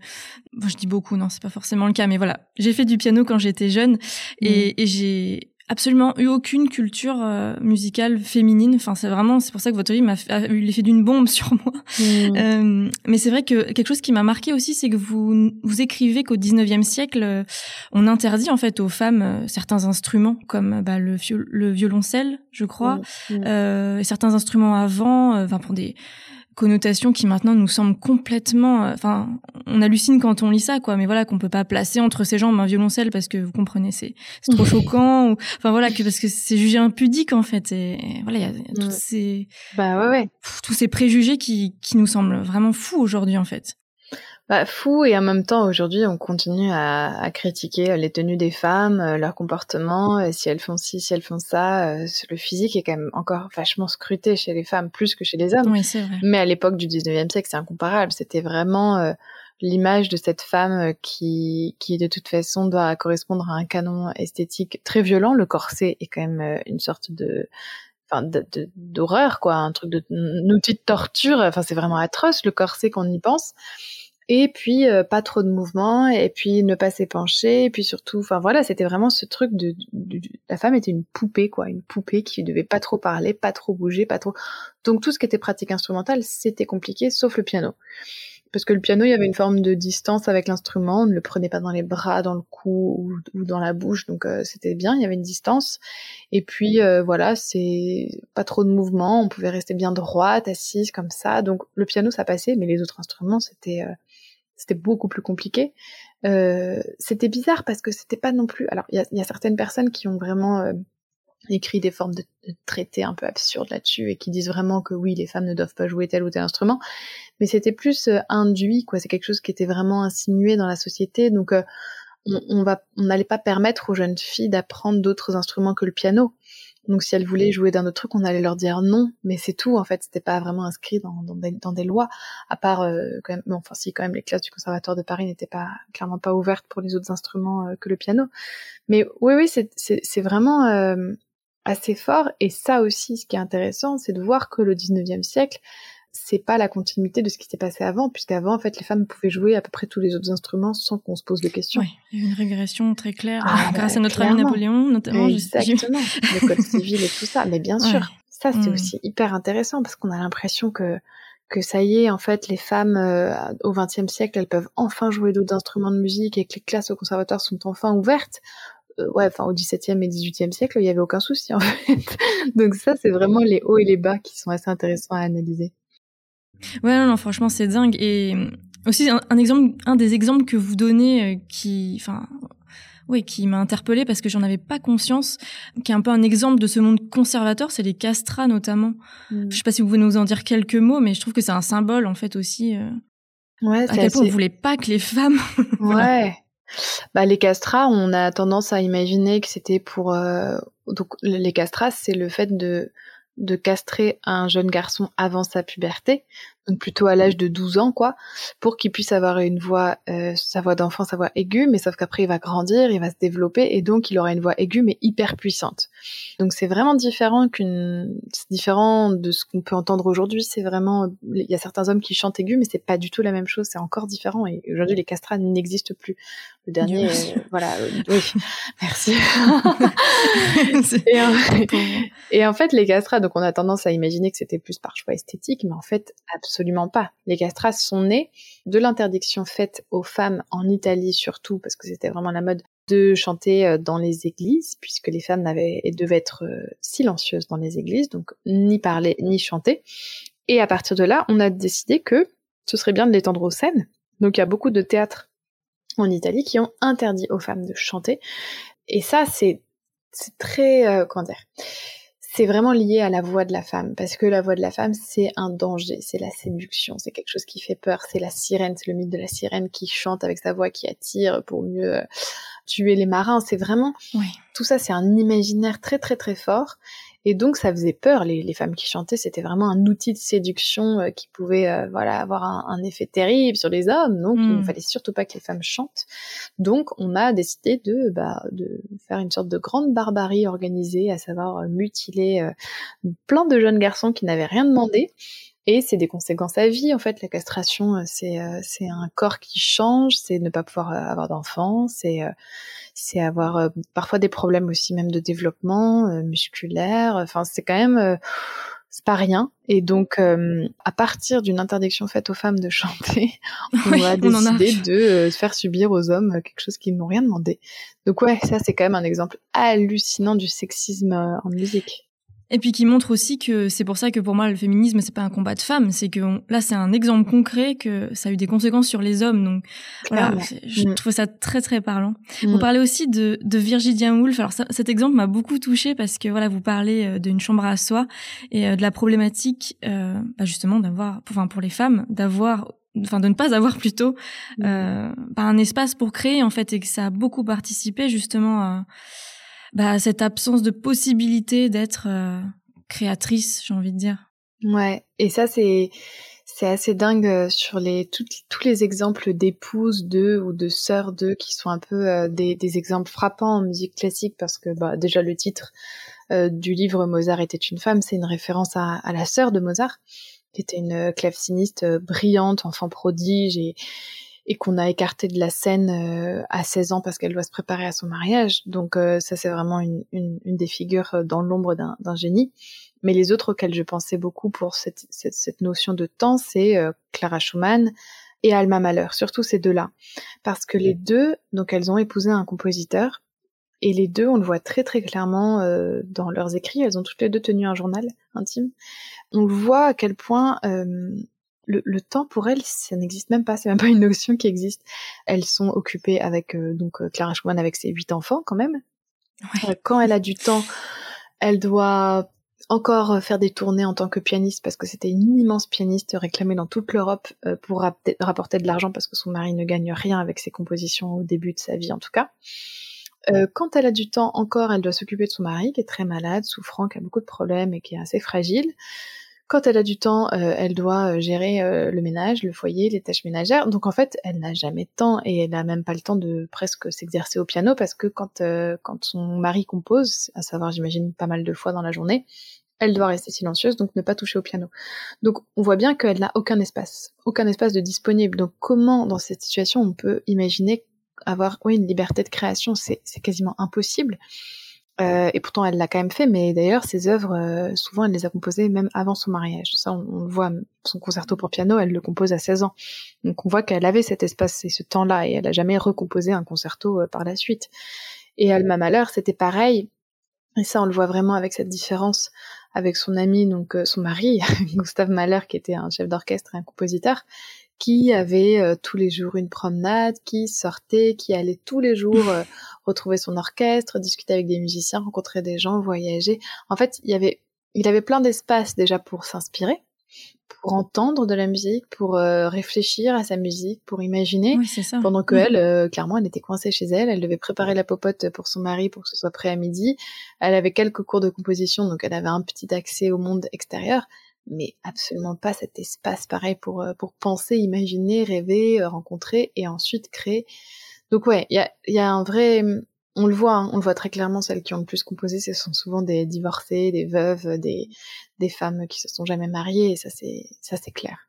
je dis beaucoup, non c'est pas forcément le cas, mais voilà, j'ai fait du piano quand j'étais jeune et, mmh. et j'ai absolument eu aucune culture euh, musicale féminine. Enfin, c'est vraiment, c'est pour ça que votre livre a, eu l'effet d'une bombe sur moi. Mmh. Euh, mais c'est vrai que quelque chose qui m'a marqué aussi, c'est que vous vous écrivez qu'au 19e siècle, euh, on interdit en fait aux femmes certains instruments comme bah, le, le violoncelle, je crois, mmh. Mmh. et certains instruments avant, enfin pour des connotation qui maintenant nous semble complètement euh, enfin on hallucine quand on lit ça quoi. Mais voilà qu'on peut pas placer entre ses jambes un violoncelle parce que vous comprenez c'est c'est trop choquant ou enfin voilà que parce que c'est jugé impudique en fait et, voilà il y a, tous ces bah ouais, ouais. tous ces préjugés qui qui nous semblent vraiment fous aujourd'hui en fait bah, fou et en même temps aujourd'hui on continue à, à, critiquer les tenues des femmes, euh, leur comportement, euh, si elles font ci, si elles font ça. Euh, le physique est quand même encore vachement scruté chez les femmes plus que chez les hommes. Oui, c'est vrai. Mais à l'époque du 19e siècle, c'est incomparable. C'était vraiment l'image de cette femme qui, qui de toute façon doit correspondre à un canon esthétique très violent. Le corset est quand même une sorte de enfin d'horreur quoi un truc de un outil de torture enfin c'est vraiment atroce le corset qu'on y pense et puis euh, pas trop de mouvement et puis ne pas s'épancher et puis surtout enfin voilà c'était vraiment ce truc de, la femme était une poupée quoi une poupée qui devait pas trop parler pas trop bouger pas trop. Donc tout ce qui était pratique instrumentale c'était compliqué sauf le piano. Parce que le piano il y avait une forme de distance avec l'instrument on ne le prenait pas dans les bras dans le cou ou, dans la bouche donc euh, c'était bien il y avait une distance. Et puis euh, voilà c'est pas trop de mouvement on pouvait rester bien droite assise comme ça. Donc le piano ça passait mais les autres instruments c'était c'était beaucoup plus compliqué. Euh, c'était bizarre parce que c'était pas non plus. Alors, il y a, certaines personnes qui ont vraiment euh, écrit des formes de, traités un peu absurdes là-dessus et qui disent vraiment que oui, les femmes ne doivent pas jouer tel ou tel instrument, mais c'était plus euh, induit, quoi. C'est quelque chose qui était vraiment insinué dans la société, donc on, on va, on n'allait pas permettre aux jeunes filles d'apprendre d'autres instruments que le piano Donc si elles voulaient jouer d'un autre truc, on allait leur dire non, mais c'est tout en fait. C'était pas vraiment inscrit dans, dans, des, lois, à part euh, quand même. enfin si quand même les classes du conservatoire de Paris n'étaient pas clairement pas ouvertes pour les autres instruments euh, que le piano. Mais oui oui c'est vraiment euh, assez fort. Et ça aussi, ce qui est intéressant, c'est de voir que le 19e siècle c'est pas la continuité de ce qui s'est passé avant, puisqu'avant, en fait, les femmes pouvaient jouer à peu près tous les autres instruments sans qu'on se pose de questions. Oui, il y a une régression très claire ah, euh, grâce à notre ami Napoléon, notamment. Exactement, le code civil et tout ça. Mais bien sûr, ça, c'est mm. aussi hyper intéressant parce qu'on a l'impression que que ça y est, en fait, les femmes euh, au XXe siècle, elles peuvent enfin jouer d'autres instruments de musique et que les classes au conservatoire sont enfin ouvertes. Euh, ouais, enfin au XVIIe et XVIIIe siècle, il n'y avait aucun souci en fait. Donc ça, c'est vraiment les hauts et les bas qui sont assez intéressants à analyser. Ouais, non, non franchement, c'est dingue. Et aussi, un, exemple, un des exemples que vous donnez euh, qui, enfin, oui, qui m'a interpellée parce que j'en avais pas conscience, qui est un peu un exemple de ce monde conservateur, c'est les castrats notamment. Mm. Je sais pas si vous pouvez nous en dire quelques mots, mais je trouve que c'est un symbole en fait aussi. Euh, ouais, à quel point on voulait pas que les femmes. ouais. Bah les castrats, on a tendance à imaginer que c'était pour euh, donc les castrats, c'est le fait de de castrer un jeune garçon avant sa puberté, donc plutôt à l'âge de 12 ans, quoi, pour qu'il puisse avoir une voix, euh, sa voix d'enfant, sa voix aiguë, mais sauf qu'après il va grandir, il va se développer, et donc il aura une voix aiguë mais hyper puissante. Donc c'est vraiment différent qu'une, c'est différent de ce qu'on peut entendre aujourd'hui. C'est vraiment, il y a certains hommes qui chantent aigus, mais c'est pas du tout la même chose. C'est encore différent. Et aujourd'hui les castrats n'existent plus. Le dernier, euh, voilà, euh, oui, merci. et, en, et en fait les castrats, donc on a tendance à imaginer que c'était plus par choix esthétique, mais en fait absolument absolument pas. Les castras sont nés de l'interdiction faite aux femmes en Italie surtout, parce que c'était vraiment la mode de chanter euh, dans les églises, puisque les femmes devaient être euh, silencieuses dans les églises, donc ni parler ni chanter. Et à partir de là, on a décidé que ce serait bien de l'étendre aux scènes. Donc il y a beaucoup de théâtres en Italie qui ont interdit aux femmes de chanter. Et ça, c'est, c'est très, euh, comment dire, c'est vraiment lié à la voix de la femme, parce que la voix de la femme, c'est un danger, c'est la séduction, c'est quelque chose qui fait peur, c'est la sirène, c'est le mythe de la sirène qui chante avec sa voix, qui attire pour mieux euh, tuer les marins, c'est vraiment... Tout ça, c'est un imaginaire très très très fort, et donc ça faisait peur, les, femmes qui chantaient, c'était vraiment un outil de séduction euh, qui pouvait euh, voilà avoir un, effet terrible sur les hommes. Donc il ne hmm. fallait surtout pas que les femmes chantent. Donc on a décidé de, bah, de faire une sorte de grande barbarie organisée, à savoir euh, mutiler plein de jeunes garçons qui n'avaient rien demandé. Et c'est des conséquences à vie, en fait. La castration, c'est c'est un corps qui change, c'est ne pas pouvoir avoir d'enfants, c'est avoir euh, parfois des problèmes aussi même de développement euh, musculaire. Enfin, c'est quand même euh, c'est pas rien. Et donc, à partir d'une interdiction faite aux femmes de chanter, on a décidé de faire subir aux hommes quelque chose qu'ils n'ont rien demandé. Donc ouais, ça c'est quand même un exemple hallucinant du sexisme en musique. Et puis qui montre aussi que c'est pour ça que pour moi le féminisme c'est pas un combat de femmes, c'est que là c'est un exemple concret que ça a eu des conséquences sur les hommes. Donc voilà, je mm. trouve ça très très parlant. Vous mm. parlez aussi de, de Virginia Woolf. Alors cet exemple m'a beaucoup touchée parce que voilà vous parlez euh, d'une chambre à soi et euh, de la problématique euh, bah, justement d'avoir, enfin pour les femmes d'avoir enfin de ne pas avoir plutôt mm. euh, bah, un espace pour créer en fait et que ça a beaucoup participé justement à bah, cette absence de possibilité d'être euh, créatrice, j'ai envie de dire. Ouais, et ça c'est c'est assez dingue euh, sur les tous les exemples d'épouses d'eux ou de sœurs d'eux qui sont un peu euh, des, des, exemples frappants en musique classique parce que bah, déjà le titre du livre Mozart était une femme, c'est une référence à, à la sœur de Mozart qui était une claveciniste brillante, enfant prodige et qu'on a écarté de la scène euh, à 16 ans parce qu'elle doit se préparer à son mariage. Donc euh, ça c'est vraiment une, une, une, des figures euh, dans l'ombre d'un génie. Mais les autres auxquels je pensais beaucoup pour cette, cette, cette notion de temps, c'est Clara Schumann et Alma Mahler, surtout ces deux-là. Parce que les deux, donc elles ont épousé un compositeur, et les deux, on le voit très très clairement dans leurs écrits, elles ont toutes les deux tenu un journal intime. On voit à quel point le, temps pour elles, ça n'existe même pas, c'est même pas une notion qui existe. Elles sont occupées avec euh, donc euh, Clara Schumann avec ses huit enfants quand même. Euh, quand elle a du temps, elle doit encore faire des tournées en tant que pianiste parce que c'était une immense pianiste réclamée dans toute l'Europe pour rapporter de l'argent parce que son mari ne gagne rien avec ses compositions au début de sa vie en tout cas. Euh, quand elle a du temps encore, elle doit s'occuper de son mari qui est très malade, souffrant, qui a beaucoup de problèmes et qui est assez fragile. Quand elle a du temps, euh, elle doit euh, gérer le ménage, le foyer, les tâches ménagères. Donc en fait, elle n'a jamais de temps et elle n'a même pas le temps de presque s'exercer au piano parce que quand quand son mari compose, à savoir j'imagine pas mal de fois dans la journée, elle doit rester silencieuse, donc ne pas toucher au piano. Donc on voit bien qu'elle n'a aucun espace, aucun espace de disponible. Donc comment dans cette situation on peut imaginer avoir une liberté de création, c'est quasiment impossible. Euh, et pourtant, elle l'a quand même fait. Mais d'ailleurs, ses œuvres, euh, souvent, elle les a composées même avant son mariage. Ça, on, le voit. Son concerto pour piano, elle le compose à 16 ans. Donc, on voit qu'elle avait cet espace et ce temps-là, et elle a jamais recomposé un concerto euh, par la suite. Et Alma Malheur, c'était pareil. Et ça, on le voit vraiment avec cette différence avec son ami, donc son mari, Gustave Mahler, qui était un chef d'orchestre et un compositeur, qui avait euh, tous les jours une promenade, qui sortait, qui allait tous les jours euh, retrouver son orchestre, discuter avec des musiciens, rencontrer des gens, voyager. En fait, il y avait, il avait plein d'espace déjà pour s'inspirer, pour entendre de la musique, pour euh, réfléchir à sa musique, pour imaginer. Oui, ça. Pendant que elle, clairement, elle était coincée chez elle. Elle devait préparer la popote pour son mari pour que ce soit prêt à midi. Elle avait quelques cours de composition, donc elle avait un petit accès au monde extérieur mais absolument pas cet espace pareil pour, euh, pour penser, imaginer, rêver, euh, rencontrer et ensuite créer. Donc ouais, il y a, y a un vrai... On le voit, hein, on le voit très clairement, celles qui ont le plus composé, ce sont souvent des divorcés, des veuves, des, des femmes qui se sont jamais mariées, et ça c'est, ça c'est clair.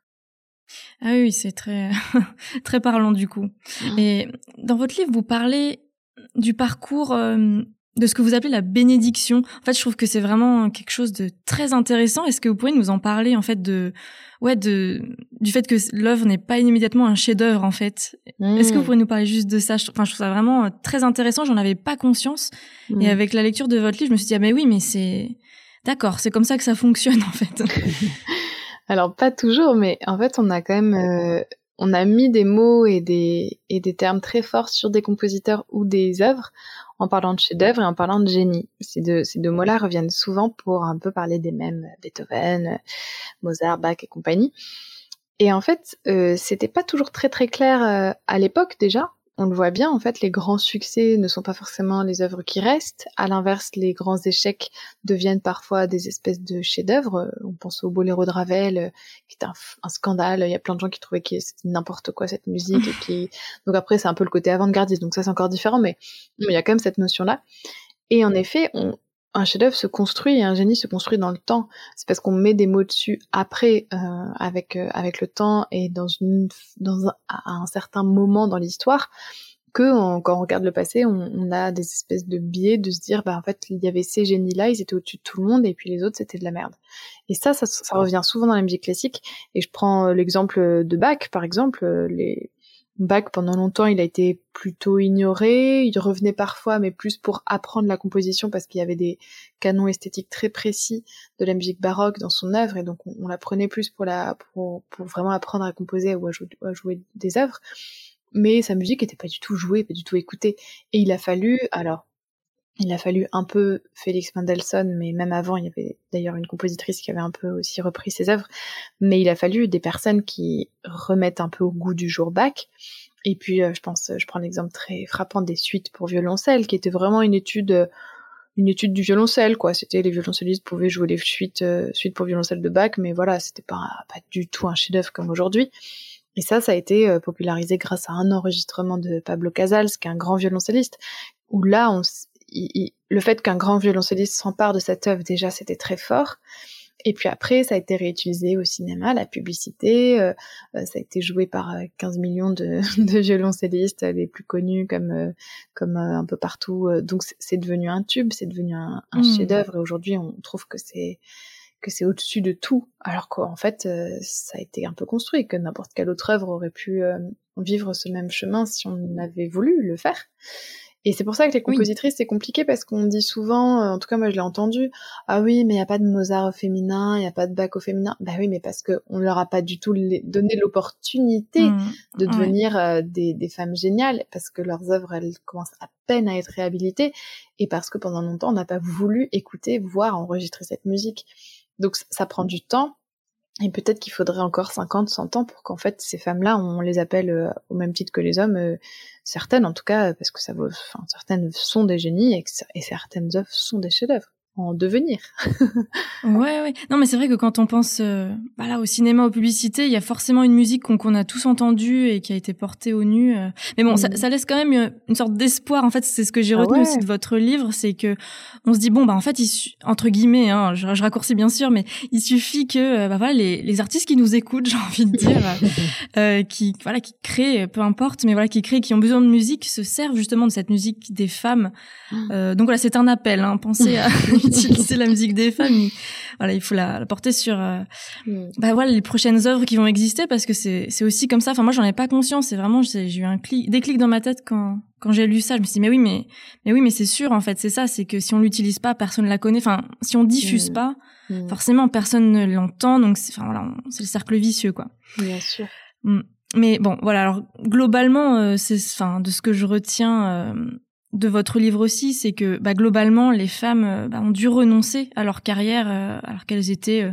Ah oui, c'est très, très parlant du coup. Mmh. Et dans votre livre, vous parlez du parcours euh, de ce que vous appelez la bénédiction. En fait, je trouve que c'est vraiment quelque chose de très intéressant. Est-ce que vous pouvez nous en parler en fait de ouais de du fait que l'œuvre n'est pas immédiatement un chef-d'œuvre en fait? Est-ce que vous pourriez nous parler juste de ça? Enfin, je trouve ça vraiment euh, très intéressant. J'en avais pas conscience. Et hmm. avec la lecture de votre livre, je me suis dit ah mais oui, mais c'est d'accord, c'est comme ça que ça fonctionne en fait. Alors pas toujours, mais en fait, on a quand même euh, on a mis des mots et des, et des termes très forts sur des compositeurs ou des œuvres en parlant de chef-d'œuvre et en parlant de génie. Ces deux, ces deux mots-là reviennent souvent pour un peu parler des mêmes Beethoven, Mozart, Bach et compagnie. Et en fait, euh, c'était pas toujours très très clair euh, à l'époque déjà on le voit bien, en fait, les grands succès ne sont pas forcément les œuvres qui restent. À l'inverse, les grands échecs deviennent parfois des espèces de chefs-d'œuvre. On pense au Boléro de Ravel, euh, qui est un, scandale. Il y a plein de gens qui trouvaient que c'était n'importe quoi cette musique. Et qui... Donc après, c'est un peu le côté avant-gardiste. Donc ça, c'est encore différent, mais il y a quand même cette notion-là. Et en effet, on, un chef-d'œuvre se construit et un génie se construit dans le temps. C'est parce qu'on met des mots dessus après, euh, avec euh, avec le temps et dans une dans un, à un certain moment dans l'histoire que quand on regarde le passé, on, a des espèces de biais de se dire bah en fait il y avait ces génies-là, ils étaient au-dessus de tout le monde et puis les autres c'était de la merde. Et ça, ça, ça revient souvent dans la musique classique. Et je prends euh, l'exemple de Bach par exemple, les Bach, pendant longtemps, il a été plutôt ignoré. Il revenait parfois, mais plus pour apprendre la composition parce qu'il y avait des canons esthétiques très précis de la musique baroque dans son œuvre, et donc on, l'apprenait plus pour la, pour, vraiment apprendre à composer ou à jouer, des œuvres. Mais sa musique n'était pas du tout jouée, pas du tout écoutée. Et il a fallu, alors, il a fallu un peu Félix Mendelssohn, mais même avant, il y avait d'ailleurs une compositrice qui avait un peu aussi repris ses œuvres. Mais il a fallu des personnes qui remettent un peu au goût du jour Bach. Et puis, euh, je pense, je prends l'exemple très frappant des suites pour violoncelle, qui était vraiment une étude, une étude du violoncelle, quoi. C'était les violoncellistes pouvaient jouer les suites, euh, suites pour violoncelle de Bach, mais voilà, c'était pas pas du tout un chef-d'œuvre comme aujourd'hui. Et ça, ça a été euh, popularisé grâce à un enregistrement de Pablo Casals, qui est un grand violoncelliste, où là, on, le fait qu'un grand violoncelliste s'empare de cette œuvre, déjà, c'était très fort. Et puis après, ça a été réutilisé au cinéma, la publicité, euh, euh, ça a été joué par 15 euh, millions de, de violoncellistes, les plus connus comme comme un peu partout. Donc c'est devenu un tube, c'est devenu un, un mmh. chef-d'œuvre. Et aujourd'hui, on trouve que c'est que c'est au-dessus de tout, alors qu'en fait, ça a été un peu construit, que n'importe quelle autre œuvre aurait pu vivre ce même chemin si on avait voulu le faire. Et c'est pour ça que les compositrices, c'est compliqué parce qu'on dit souvent, euh, en tout cas moi je l'ai entendu, ah oui, mais il n'y a pas de Mozart au féminin, il n'y a pas de Bach au féminin. Bah oui, mais parce qu'on leur a pas du tout donné l'opportunité mmh. de devenir euh, des, des, femmes géniales, parce que leurs œuvres, elles commencent à peine à être réhabilitées, et parce que pendant longtemps, on n'a pas voulu écouter, voir, enregistrer cette musique. Donc ça prend du temps, Et peut-être qu'il faudrait encore 50, 100 ans pour qu'en fait ces femmes-là, on les appelle au même titre que les hommes, certaines en tout cas, parce que ça vaut, enfin, certaines sont des génies et, et certaines œuvres sont des chefs-d'œuvre en devenir. ouais, ouais. Non, mais c'est vrai que quand on pense euh, bah là, au cinéma, aux publicités, il y a forcément une musique qu'on a tous entendue et qui a été portée au nu. Euh. Mais bon, ça, mm. ça, laisse quand même euh, une sorte d'espoir. En fait, c'est ce que j'ai ah retenu aussi de votre livre, c'est que on se dit bon, bah en fait, il, entre guillemets, hein, je, je, raccourcis bien sûr, mais il suffit que bah voilà, les, les artistes qui nous écoutent, j'ai envie de dire, euh, qui voilà, qui créent, peu importe, mais voilà, qui créent, qui ont besoin de musique, se servent justement de cette musique des femmes. Mm. donc voilà, c'est un appel. Hein, pensez à utiliser la musique des femmes. Il, voilà, il faut la, porter sur euh, mm. bah voilà les prochaines œuvres qui vont exister parce que c'est c'est aussi comme ça. Enfin moi j'en ai pas conscience. C'est vraiment j'ai eu un clic, déclic dans ma tête quand quand j'ai lu ça. Je me suis dit mais oui mais mais oui mais c'est sûr en fait c'est ça. C'est que si on l'utilise pas personne la connaît. Enfin si on diffuse mm. pas mm. forcément personne ne l'entend. Donc c'est enfin voilà c'est le cercle vicieux quoi. Bien sûr. Mais bon voilà alors globalement euh, c'est enfin de ce que je retiens. Euh, de votre livre aussi, c'est que bah, globalement, les femmes euh, bah, ont dû renoncer à leur carrière euh, alors qu'elles étaient euh,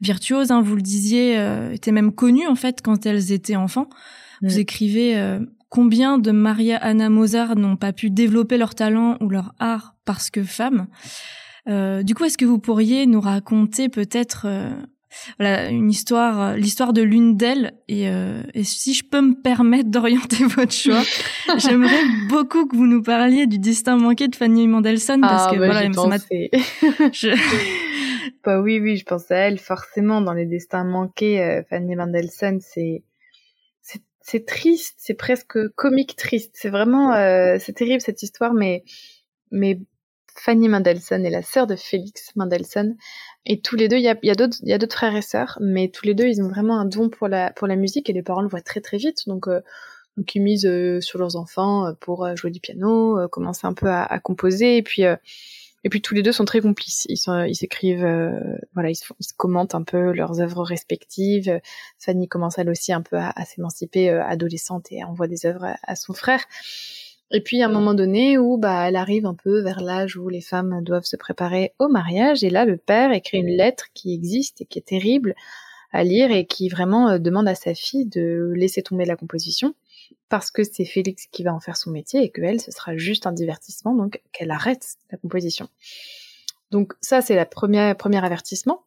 virtuoses, hein, vous le disiez, étaient même connues en fait quand elles étaient enfants. Vous écrivez combien de Maria Anna Mozart n'ont pas pu développer leur talent ou leur art parce que femmes? du coup, est-ce que vous pourriez nous raconter peut-être voilà une histoire, euh, l'histoire de l'une d'elles. Et, euh, et, si je peux me permettre d'orienter votre choix, j'aimerais beaucoup que vous nous parliez du destin manqué de Fanny Mendelssohn parce ah, que bah, voilà, je... bah oui, oui, je pense à elle forcément dans les destins manqués. Euh, Fanny Mendelssohn, c'est c'est triste, c'est presque comique triste. C'est vraiment, euh, c'est terrible cette histoire, mais mais Fanny Mendelssohn est la sœur de Félix Mendelssohn. Et tous les deux, il y a, d'autres frères et sœurs, mais tous les deux, ils ont vraiment un don pour la, musique et les parents le voient très très vite. Donc, euh, ils misent euh, sur leurs enfants euh, pour jouer du piano, commencer un peu à, composer. Et puis, et puis tous les deux sont très complices. Ils sont, ils s'écrivent, voilà, ils ils commentent un peu leurs œuvres respectives. Fanny commence elle aussi un peu à, s'émanciper adolescente et envoie des œuvres à son frère. Et puis à un moment donné où bah elle arrive un peu vers l'âge où les femmes doivent se préparer au mariage et là le père écrit une lettre qui existe et qui est terrible à lire et qui vraiment euh, demande à sa fille de laisser tomber la composition parce que c'est Félix qui va en faire son métier et que elle ce sera juste un divertissement donc qu'elle arrête la composition. Donc ça c'est la première premier avertissement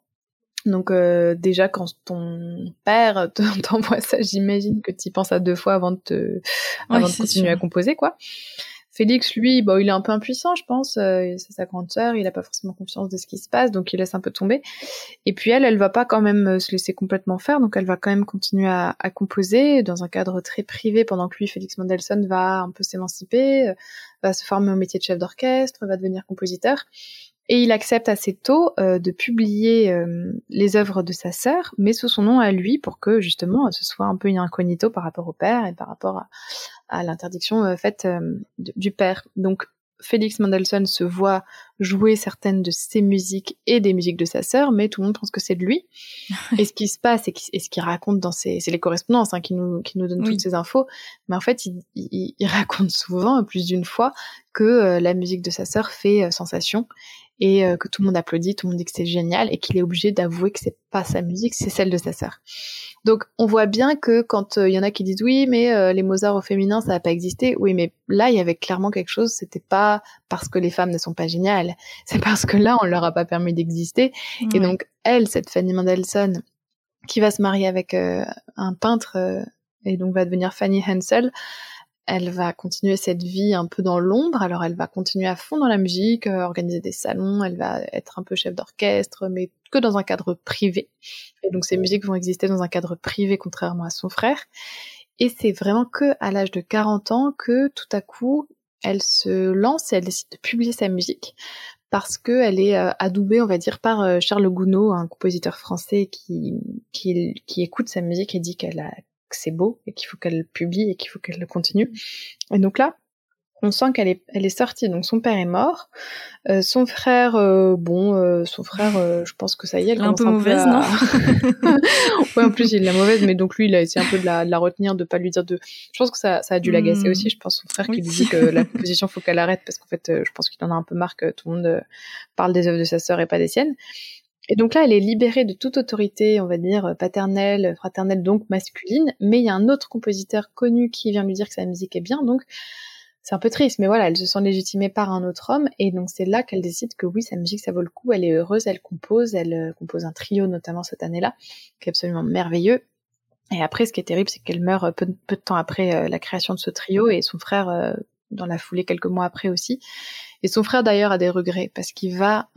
donc euh, déjà quand ton père t'envoie ça, j'imagine que tu penses à deux fois avant de te avant de continuer à composer quoi. Félix lui, bon, il est un peu impuissant, je pense. Euh, c'est sa grande sœur, il a pas forcément confiance de ce qui se passe, donc il laisse un peu tomber. Et puis elle, elle va pas quand même euh, se laisser complètement faire, donc elle va quand même continuer à, à composer dans un cadre très privé, pendant que lui, Félix Mendelssohn, va un peu s'émanciper, va se former au métier de chef d'orchestre, va devenir compositeur. Et il accepte assez tôt euh, de publier euh, les œuvres de sa sœur, mais sous son nom à lui, pour que justement ce soit un peu incognito par rapport au père et par rapport à, à l'interdiction euh, faite du père. Donc Félix Mendelssohn se voit jouer certaines de ses musiques et des musiques de sa sœur, mais tout le monde pense que c'est de lui. et ce qui se passe et, ce qu'il raconte dans ses, c'est les correspondances hein, qui nous qui nous donnent toutes ces infos. Mais en fait, il, il, il raconte souvent, plus d'une fois, que la musique de sa sœur fait sensation et euh, que tout le monde applaudit, tout le monde dit que c'est génial et qu'il est obligé d'avouer que c'est pas sa musique, c'est celle de sa sœur. Donc on voit bien que quand il euh, y en a qui disent oui mais euh, les Mozart au féminin ça n'a pas existé, oui mais là il y avait clairement quelque chose, c'était pas parce que les femmes ne sont pas géniales, c'est parce que là on leur a pas permis d'exister. Et donc elle cette Fanny Mendelssohn qui va se marier avec un peintre et donc va devenir Fanny Hensel, elle va continuer cette vie un peu dans l'ombre. Alors elle va continuer à fond dans la musique, euh, organiser des salons, elle va être un peu chef d'orchestre, mais que dans un cadre privé. Et donc ces musiques vont exister dans un cadre privé, contrairement à son frère. Et c'est vraiment que à l'âge de 40 ans que tout à coup elle se lance et elle décide de publier sa musique parce qu'elle est euh, adoubée, on va dire, par euh, Charles Gounod, un compositeur français qui, qui, qui écoute sa musique et dit qu'elle a que c'est beau et qu'il faut qu'elle publie et qu'il faut qu'elle le continue. Et donc là, on sent qu'elle est, elle est sortie. Donc son père est mort, euh, son frère, euh, bon, euh, son frère, je pense que ça y est, elle un peu mauvaise, non Ouais, en plus il est la mauvaise, mais donc lui, il a essayé un peu de la, de la retenir, de pas lui dire de. Je pense que ça, ça a dû l'agacer hmm. aussi. Je pense son frère qui lui dit que la composition faut qu'elle arrête parce qu'en fait, je pense qu'il en a un peu marre que tout le monde parle des œuvres de sa sœur et pas des siennes. Et donc là, elle est libérée de toute autorité, on va dire, paternelle, fraternelle, donc masculine, mais il y a un autre compositeur connu qui vient lui dire que sa musique est bien, donc c'est un peu triste, mais voilà, elle se sent légitimée par un autre homme, et donc c'est là qu'elle décide que oui, sa musique, ça vaut le coup, elle est heureuse, elle compose, elle euh, compose un trio notamment cette année-là, qui est absolument merveilleux. Et après, ce qui est terrible, c'est qu'elle meurt peu, de temps après euh, la création de ce trio, et son frère, euh, dans la foulée, quelques mois après aussi. Et son frère d'ailleurs a des regrets, parce qu'il va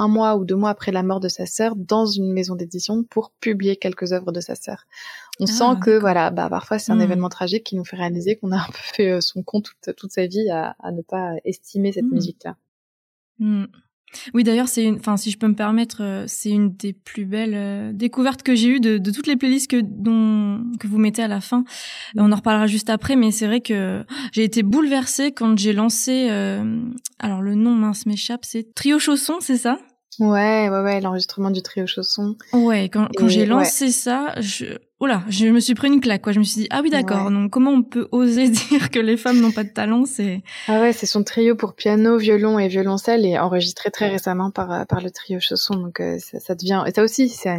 un mois ou deux mois après la mort de sa sœur dans une maison d'édition pour publier quelques œuvres de sa sœur. On ah, sent que voilà, bah parfois c'est un hmm. événement tragique qui nous fait réaliser qu'on a un peu fait euh, son compte toute, sa vie à, ne pas estimer cette hmm. musique-là. Hmm. Oui, d'ailleurs, c'est une, enfin, si je peux me permettre, euh, c'est une des plus belles euh, découvertes que j'ai eues de, toutes les playlists que, dont, que vous mettez à la fin. On en reparlera juste après, mais c'est vrai que j'ai été bouleversée quand j'ai lancé, alors le nom mince m'échappe, c'est Trio Chausson, c'est ça? Ouais, ouais, ouais, l'enregistrement du trio chausson. Ouais, quand, quand j'ai lancé ça, je, oula, je me suis pris une claque, quoi. Je me suis dit, ah oui, d'accord. Donc, comment on peut oser dire que les femmes n'ont pas de talent, c'est. Ah ouais, c'est son trio pour piano, violon et violoncelle et enregistré très récemment par, par le trio chausson. Donc, euh, ça, ça, devient, et ça aussi, c'est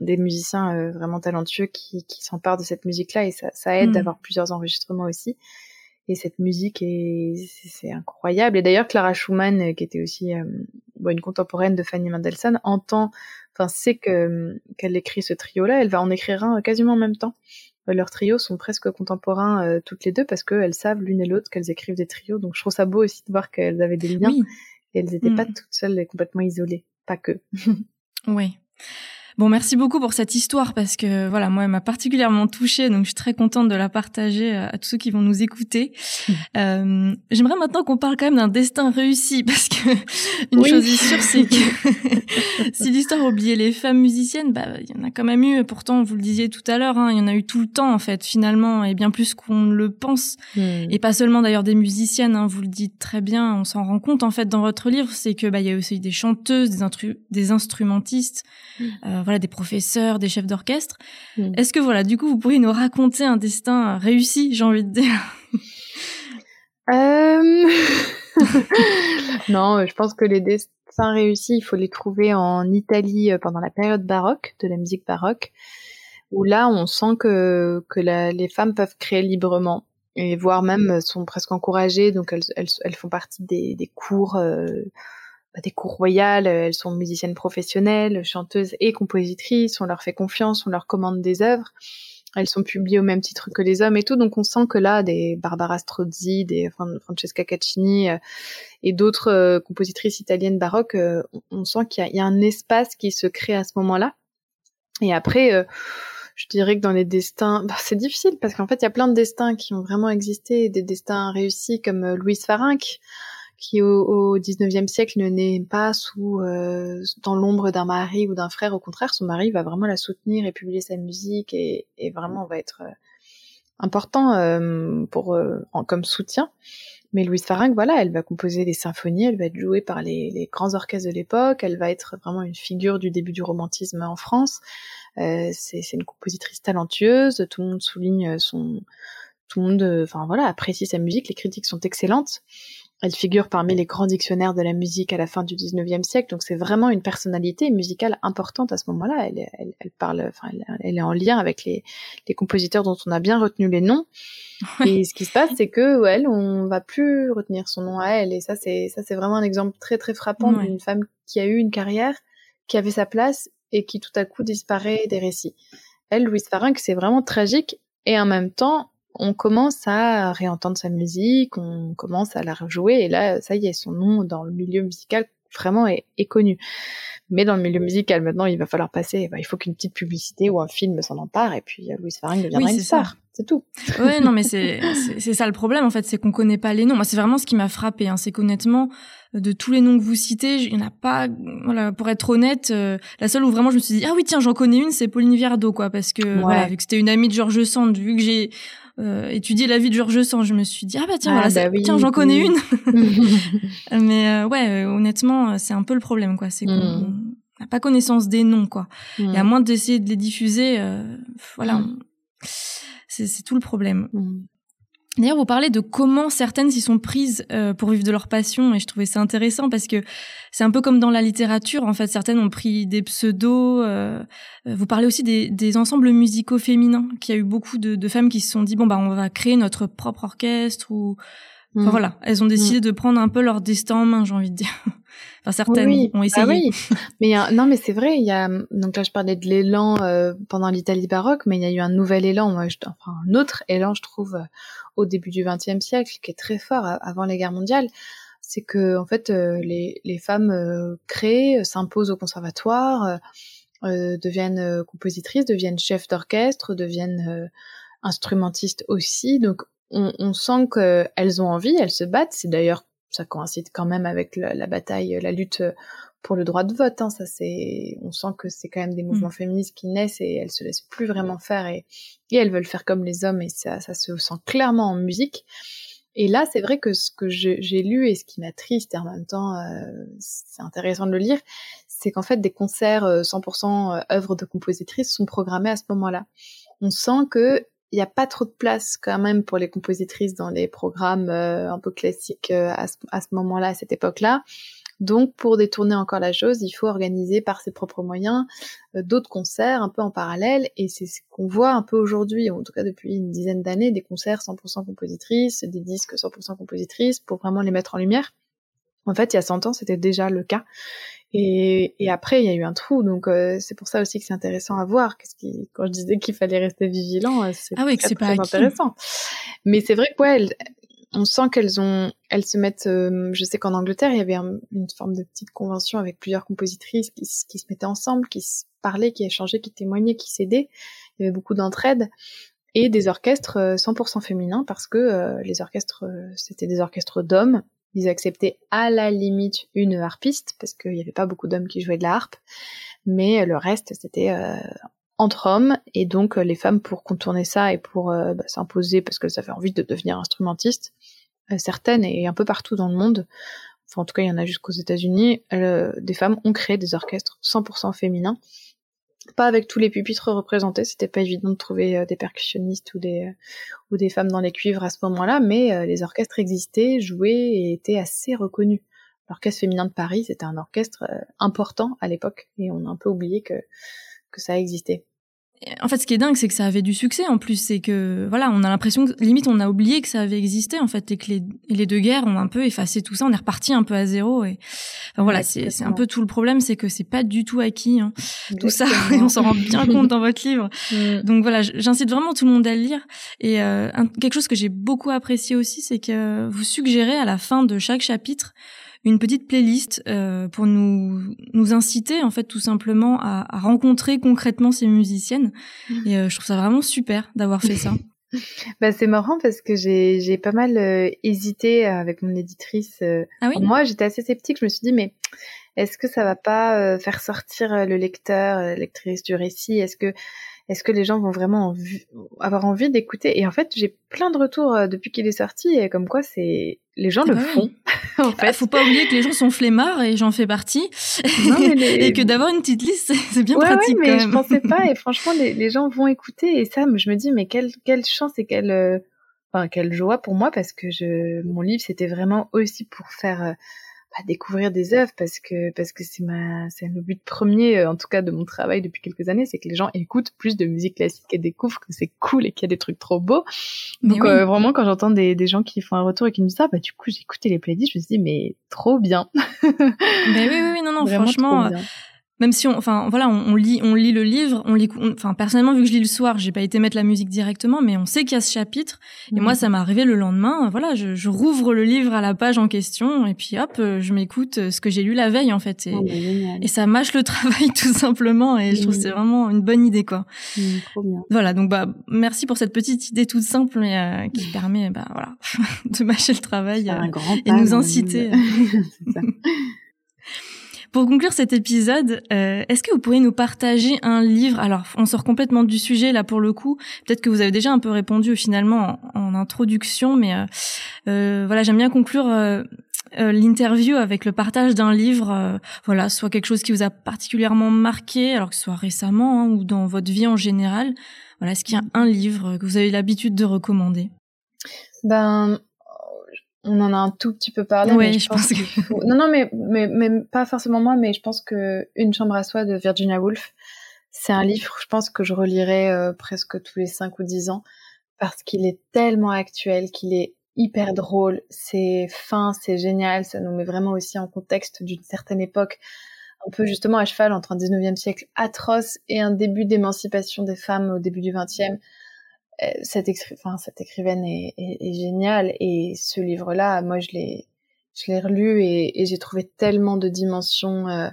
des musiciens euh, vraiment talentueux qui, qui s'emparent de cette musique-là et ça, ça aide mm. d'avoir plusieurs enregistrements aussi et cette musique est c'est incroyable. Et d'ailleurs Clara Schumann euh, qui était aussi euh, une contemporaine de Fanny Mendelssohn entend enfin sait que qu'elle écrit ce trio là elle va en écrire un quasiment en même temps. Leurs trios sont presque contemporains euh, toutes les deux parce qu'elles savent l'une et l'autre qu'elles écrivent des trios. Donc je trouve ça beau aussi de voir qu'elles avaient des liens et elles n'étaient pas mm. toutes seules et complètement isolées. Pas que. Oui Bon, merci beaucoup pour cette histoire parce que voilà, moi, elle m'a particulièrement touchée, donc je suis très contente de la partager euh, à tous ceux qui vont nous écouter. Mmh. Euh, J'aimerais maintenant qu'on parle quand même d'un destin réussi parce que une chose est sûre, c'est que si l'histoire oubliait les femmes musiciennes, bah il y en a quand même eu. Pourtant, vous le disiez tout à l'heure, hein, il y en a eu tout le temps en fait, finalement, et bien plus qu'on le pense. Mmh. Et pas seulement d'ailleurs des musiciennes. Hein, vous le dites très bien, on s'en rend compte en fait dans votre livre, c'est que bah il y a aussi des chanteuses, des, des instrumentistes. Mmh. Euh, voilà, des professeurs, des chefs d'orchestre. Mm. Est-ce que voilà, du coup, vous pourriez nous raconter un destin réussi, j'ai envie de dire? Euh... Non, je pense que les destins réussis, il faut les trouver en Italie euh, pendant la période baroque, de la musique baroque, où là, on sent que, que les femmes peuvent créer librement et voire même sont presque encouragées, donc elles, elles, font partie des, des cours. Euh, des cours royales, euh, elles sont musiciennes professionnelles, chanteuses et compositrices, on leur fait confiance, on leur commande des œuvres, elles sont publiées au même titre que les hommes et tout, donc on sent que là, des Barbara Strozzi, des Francesca Caccini euh, et d'autres euh, compositrices italiennes baroques, on, sent qu'il y, a un espace qui se crée à ce moment-là. Et après, je dirais que dans les destins, bah, c'est difficile parce qu'en fait, il y a plein de destins qui ont vraiment existé, des destins réussis comme Louise Farinck, qui au, au 19e siècle pas sous euh, dans l'ombre d'un mari ou d'un frère. Au contraire, son mari va vraiment la soutenir et publier sa musique et, et vraiment va être euh, important euh, pour en, comme soutien. Mais Louise Farinck, voilà, elle va composer des symphonies, elle va être jouée par les, les grands orchestres de l'époque, elle va être vraiment une figure du début du romantisme en France. c'est une compositrice talentueuse, tout le monde souligne son, tout le monde, enfin voilà, apprécie sa musique, les critiques sont excellentes. Elle figure parmi les grands dictionnaires de la musique à la fin du 19e siècle, donc c'est vraiment une personnalité musicale importante à ce moment-là. Elle, elle, elle, parle, enfin, elle, est en lien avec les, les, compositeurs dont on a bien retenu les noms. Et ce qui se passe, c'est que elle, on va plus retenir son nom à elle. Et ça, c'est ça, c'est vraiment un exemple très très frappant d'une femme qui a eu une carrière, qui avait sa place et qui tout à coup disparaît des récits. Elle, Louise Farinck, c'est vraiment tragique et en même temps, on commence à réentendre sa musique, on commence à la rejouer, et là, ça y est, son nom dans le milieu musical vraiment est, connu. Mais dans le milieu musical, maintenant, il va falloir passer, bah, il faut qu'une petite publicité ou un film s'en empare, et puis Louise Farinck deviendra une star. C'est tout. Ouais, non, mais c'est, ça le problème, en fait, c'est qu'on connaît pas les noms. Moi, c'est vraiment ce qui m'a frappé, hein, c'est qu'honnêtement, de tous les noms que vous citez, il n'y en a pas, voilà, pour être honnête, euh, la seule où vraiment je me suis dit, ah oui, tiens, j'en connais une, c'est Pauline Viardot, quoi, parce que, voilà, vu que c'était une amie de Georges Sand, vu que j'ai, euh, étudier la vie de Georges Sand, je me suis dit ah bah tiens ah, voilà, bah tiens j'en connais une. Mais euh, ouais, euh, honnêtement, c'est un peu le problème quoi, c'est qu'on mm. n'a pas connaissance des noms quoi. Et à mm. moins d'essayer de les diffuser, voilà, mm. c'est tout le problème. D'ailleurs, vous parlez de comment certaines s'y sont prises euh, pour vivre de leur passion, et je trouvais ça intéressant parce que c'est un peu comme dans la littérature. En fait, certaines ont pris des pseudos. Euh, vous parlez aussi des, des, ensembles musicaux féminins, qu'il y a eu beaucoup de, de, femmes qui se sont dit bon bah on va créer notre propre orchestre ou Enfin, mm. voilà, elles ont décidé mm. de prendre un peu leur destin en main, j'ai envie de dire. enfin, certaines ont ah essayé. oui. mais non, mais c'est vrai. Il y a donc là, je parlais de l'élan euh, pendant l'Italie baroque, mais il y a eu un nouvel élan, moi, enfin un autre élan, je trouve, euh, au début du XXe siècle, qui est très fort avant les guerres mondiales. C'est que en fait, euh, les, femmes créent, s'imposent au conservatoire, deviennent compositrices, deviennent chefs d'orchestre, deviennent instrumentistes aussi. Donc on, on sent qu'elles ont envie, elles se battent. C'est d'ailleurs, ça coïncide quand même avec la, bataille, la lutte pour le droit de vote. Hein. Ça, c'est, on sent que c'est quand même des mouvements mmh. féministes qui naissent et elles se laissent plus vraiment faire et, et elles veulent faire comme les hommes et ça, ça se sent clairement en musique. Et là, c'est vrai que ce que j'ai lu et ce qui m'attriste et en même temps, euh, c'est intéressant de le lire, c'est qu'en fait, des concerts 100% euh, œuvres de compositrices sont programmés à ce moment-là. On sent que il n'y a pas trop de place quand même pour les compositrices dans les programmes euh, un peu classiques euh, à ce, à ce moment-là, à cette époque-là. Donc, pour détourner encore la chose, il faut organiser par ses propres moyens euh, d'autres concerts un peu en parallèle. Et c'est ce qu'on voit un peu aujourd'hui, en tout cas depuis une dizaine d'années, des concerts 100% compositrices, des disques 100% compositrices, pour vraiment les mettre en lumière. En fait, il y a 100 ans, c'était déjà le cas. Et, et, après, il y a eu un trou, donc euh, c'est pour ça aussi que c'est intéressant à voir. Qu'est-ce qui, quand je disais qu'il fallait rester vigilant, euh, c'est ah oui, très, pas intéressant. Mais c'est vrai que ouais, on sent qu'elles ont, elles se mettent. Euh, je sais qu'en Angleterre, il y avait une forme de petite convention avec plusieurs compositrices qui, se mettaient ensemble, qui parlaient, qui échangeaient, qui témoignaient, qui s'aidaient. Il y avait beaucoup d'entraide et des orchestres 100% féminins parce que les orchestres, c'était des orchestres d'hommes ils acceptaient à la limite une harpiste parce qu'il n'y avait pas beaucoup d'hommes qui jouaient de la harpe, mais le reste c'était euh, entre hommes et donc euh, les femmes pour contourner ça et pour euh, bah, s'imposer parce qu'elles avaient envie de devenir instrumentistes, certaines et un peu partout dans le monde, enfin en tout cas il y en a jusqu'aux États-Unis, des femmes ont créé des orchestres 100% féminins. Pas avec tous les pupitres représentés, c'était pas évident de trouver euh, des percussionnistes ou des ou des femmes dans les cuivres à ce moment-là, mais euh, les orchestres existaient, jouaient et étaient assez reconnus. L'orchestre féminin de Paris, c'était un orchestre euh, important à l'époque et on a un peu oublié que que ça existait en fait, ce qui est dingue, c'est que ça avait du succès. En plus, c'est que voilà, on a l'impression que limite on a oublié que ça avait existé en fait, et que les, les deux guerres ont un peu effacé tout ça. On est reparti un peu à zéro. Et enfin, voilà, c'est un peu tout le problème, c'est que c'est pas du tout acquis hein, tout ça. Et on s'en rend bien compte dans votre livre. Donc voilà, j'incite vraiment tout le monde à le lire. Et euh, quelque chose que j'ai beaucoup apprécié aussi, c'est que vous suggérez à la fin de chaque chapitre une petite playlist euh, pour nous nous inciter en fait tout simplement à, à rencontrer concrètement ces musiciennes. Et euh, je trouve ça vraiment super d'avoir fait ça. bah, c'est marrant parce que j'ai j'ai pas mal euh, hésité avec mon éditrice. Ah oui? moi, j'étais assez sceptique. Je me suis dit mais est-ce que ça va pas faire sortir le lecteur, lectrice du récit? Est-ce que est-ce que les gens vont vraiment avoir envie d'écouter? Et en fait, j'ai plein de retours euh, depuis qu'il est sorti, et comme quoi c'est les gens le font. en fait. faut pas oublier que les gens sont flemmards et j'en fais partie, et que d'avoir une petite liste, c'est bien pratique. Ouais, mais je pensais pas, et franchement, les, les, gens vont écouter, et ça, je me dis, mais quelle quelle chance et quelle euh, enfin quelle joie pour moi parce que je mon livre c'était vraiment aussi pour faire euh, à découvrir des œuvres parce que parce que c'est ma c'est le but premier euh, en tout cas de mon travail depuis quelques années c'est que les gens écoutent plus de musique classique et découvrent que c'est cool et qu'il y a des trucs trop beaux. Donc euh, vraiment quand j'entends des, des gens qui font un retour et qui me disent ça bah du coup j'ai écouté les playlists je me dis mais trop bien. Mais oui oui non non franchement même si on, enfin voilà, on, lit, on lit le livre, on lit, enfin personnellement vu que je lis le soir, j'ai pas été mettre la musique directement, mais on sait qu'il y a ce chapitre. Et moi, mhm. ça m'est arrivé le lendemain. Voilà, je, je, rouvre le livre à la page en question et puis hop, euh, je m'écoute euh, ce que j'ai lu la veille en fait. Et, oh, et, ça mâche le travail tout simplement. Et je trouve que c'est vraiment une bonne idée quoi. trop bien. Voilà, donc bah merci pour cette petite idée toute simple mais euh, qui permet bah voilà de mâcher le travail et nous inciter. Pour conclure cet épisode, euh, est-ce que vous pourriez nous partager un livre? Alors, on sort complètement du sujet là pour le coup. Peut-être que vous avez déjà un peu répondu finalement en, introduction, mais euh, euh, voilà, j'aime bien conclure. l'interview avec le partage d'un livre, voilà, soit quelque chose qui vous a particulièrement marqué, alors que ce soit récemment hein, ou dans votre vie en général. Voilà, est-ce qu'il y a un livre que vous avez l'habitude de recommander? Ben, on en a un tout petit peu parlé. Oui, je, pense, que... Non, non, mais, mais, mais pas forcément moi, mais je pense que Une chambre à soi de Virginia Woolf, c'est un livre, je pense que je relirai euh, presque tous les 5 ou 10 ans parce qu'il est tellement actuel, qu'il est hyper drôle, c'est fin, c'est génial, ça nous met vraiment aussi en contexte d'une certaine époque, un peu justement à cheval entre un 19e siècle atroce et un début d'émancipation des femmes au début du 20e. Euh, cette, écrivaine est, géniale et ce livre-là, moi je l'ai, relu et, et j'ai trouvé tellement de dimensions euh,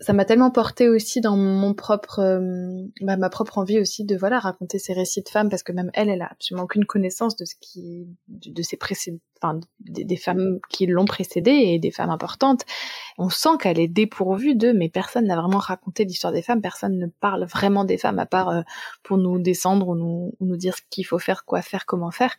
ça m'a tellement porté aussi dans mon propre euh, bah, ma propre envie aussi de voilà raconter ces récits de femmes parce que même elle elle a absolument aucune connaissance de ce qui de, ses précédents enfin des, femmes qui l'ont précédée et des femmes importantes. On sent qu'elle est dépourvue de mais personne n'a vraiment raconté l'histoire des femmes. Personne ne parle vraiment des femmes à part euh, pour nous descendre ou nous, ou nous dire ce qu'il faut faire quoi faire comment faire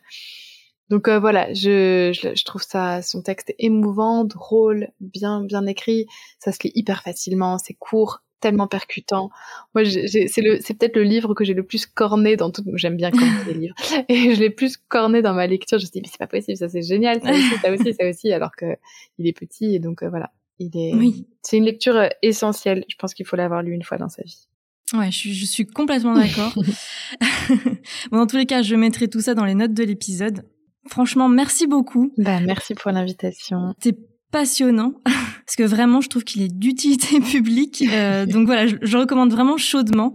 donc euh, voilà, je, je, trouve ça son texte émouvant, drôle, bien bien écrit. Ça se lit hyper facilement, c'est court, tellement percutant. Moi, c'est le, c'est peut-être le livre que j'ai le plus corné dans tout. J'aime bien corner les livres, et je l'ai plus corné dans ma lecture. Je me suis dit mais c'est pas possible, ça c'est génial, ça aussi, ça aussi, ça aussi, alors que il est petit et donc euh, voilà, il est. Oui. C'est une lecture euh, essentielle. Je pense qu'il faut l'avoir lu une fois dans sa vie. Ouais, je suis, je suis complètement d'accord. bon, dans tous les cas, je mettrai tout ça dans les notes de l'épisode. Franchement, merci beaucoup. Bah, merci pour l'invitation. C'est passionnant parce que vraiment, je trouve qu'il est d'utilité publique. Euh, donc voilà, je, recommande vraiment chaudement.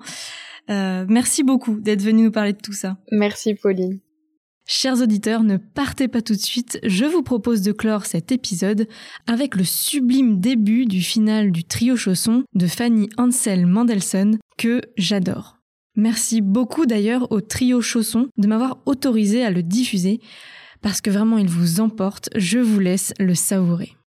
Euh, merci beaucoup d'être venu nous parler de tout ça. Merci Pauline. Chers auditeurs, ne partez pas tout de suite. Je vous propose de clore cet épisode avec le sublime début du final du trio chausson de Fanny Ansel Mendelssohn que j'adore. Merci beaucoup d'ailleurs au trio chausson de m'avoir autorisé à le diffuser parce que vraiment il vous emporte, je vous laisse le savourer.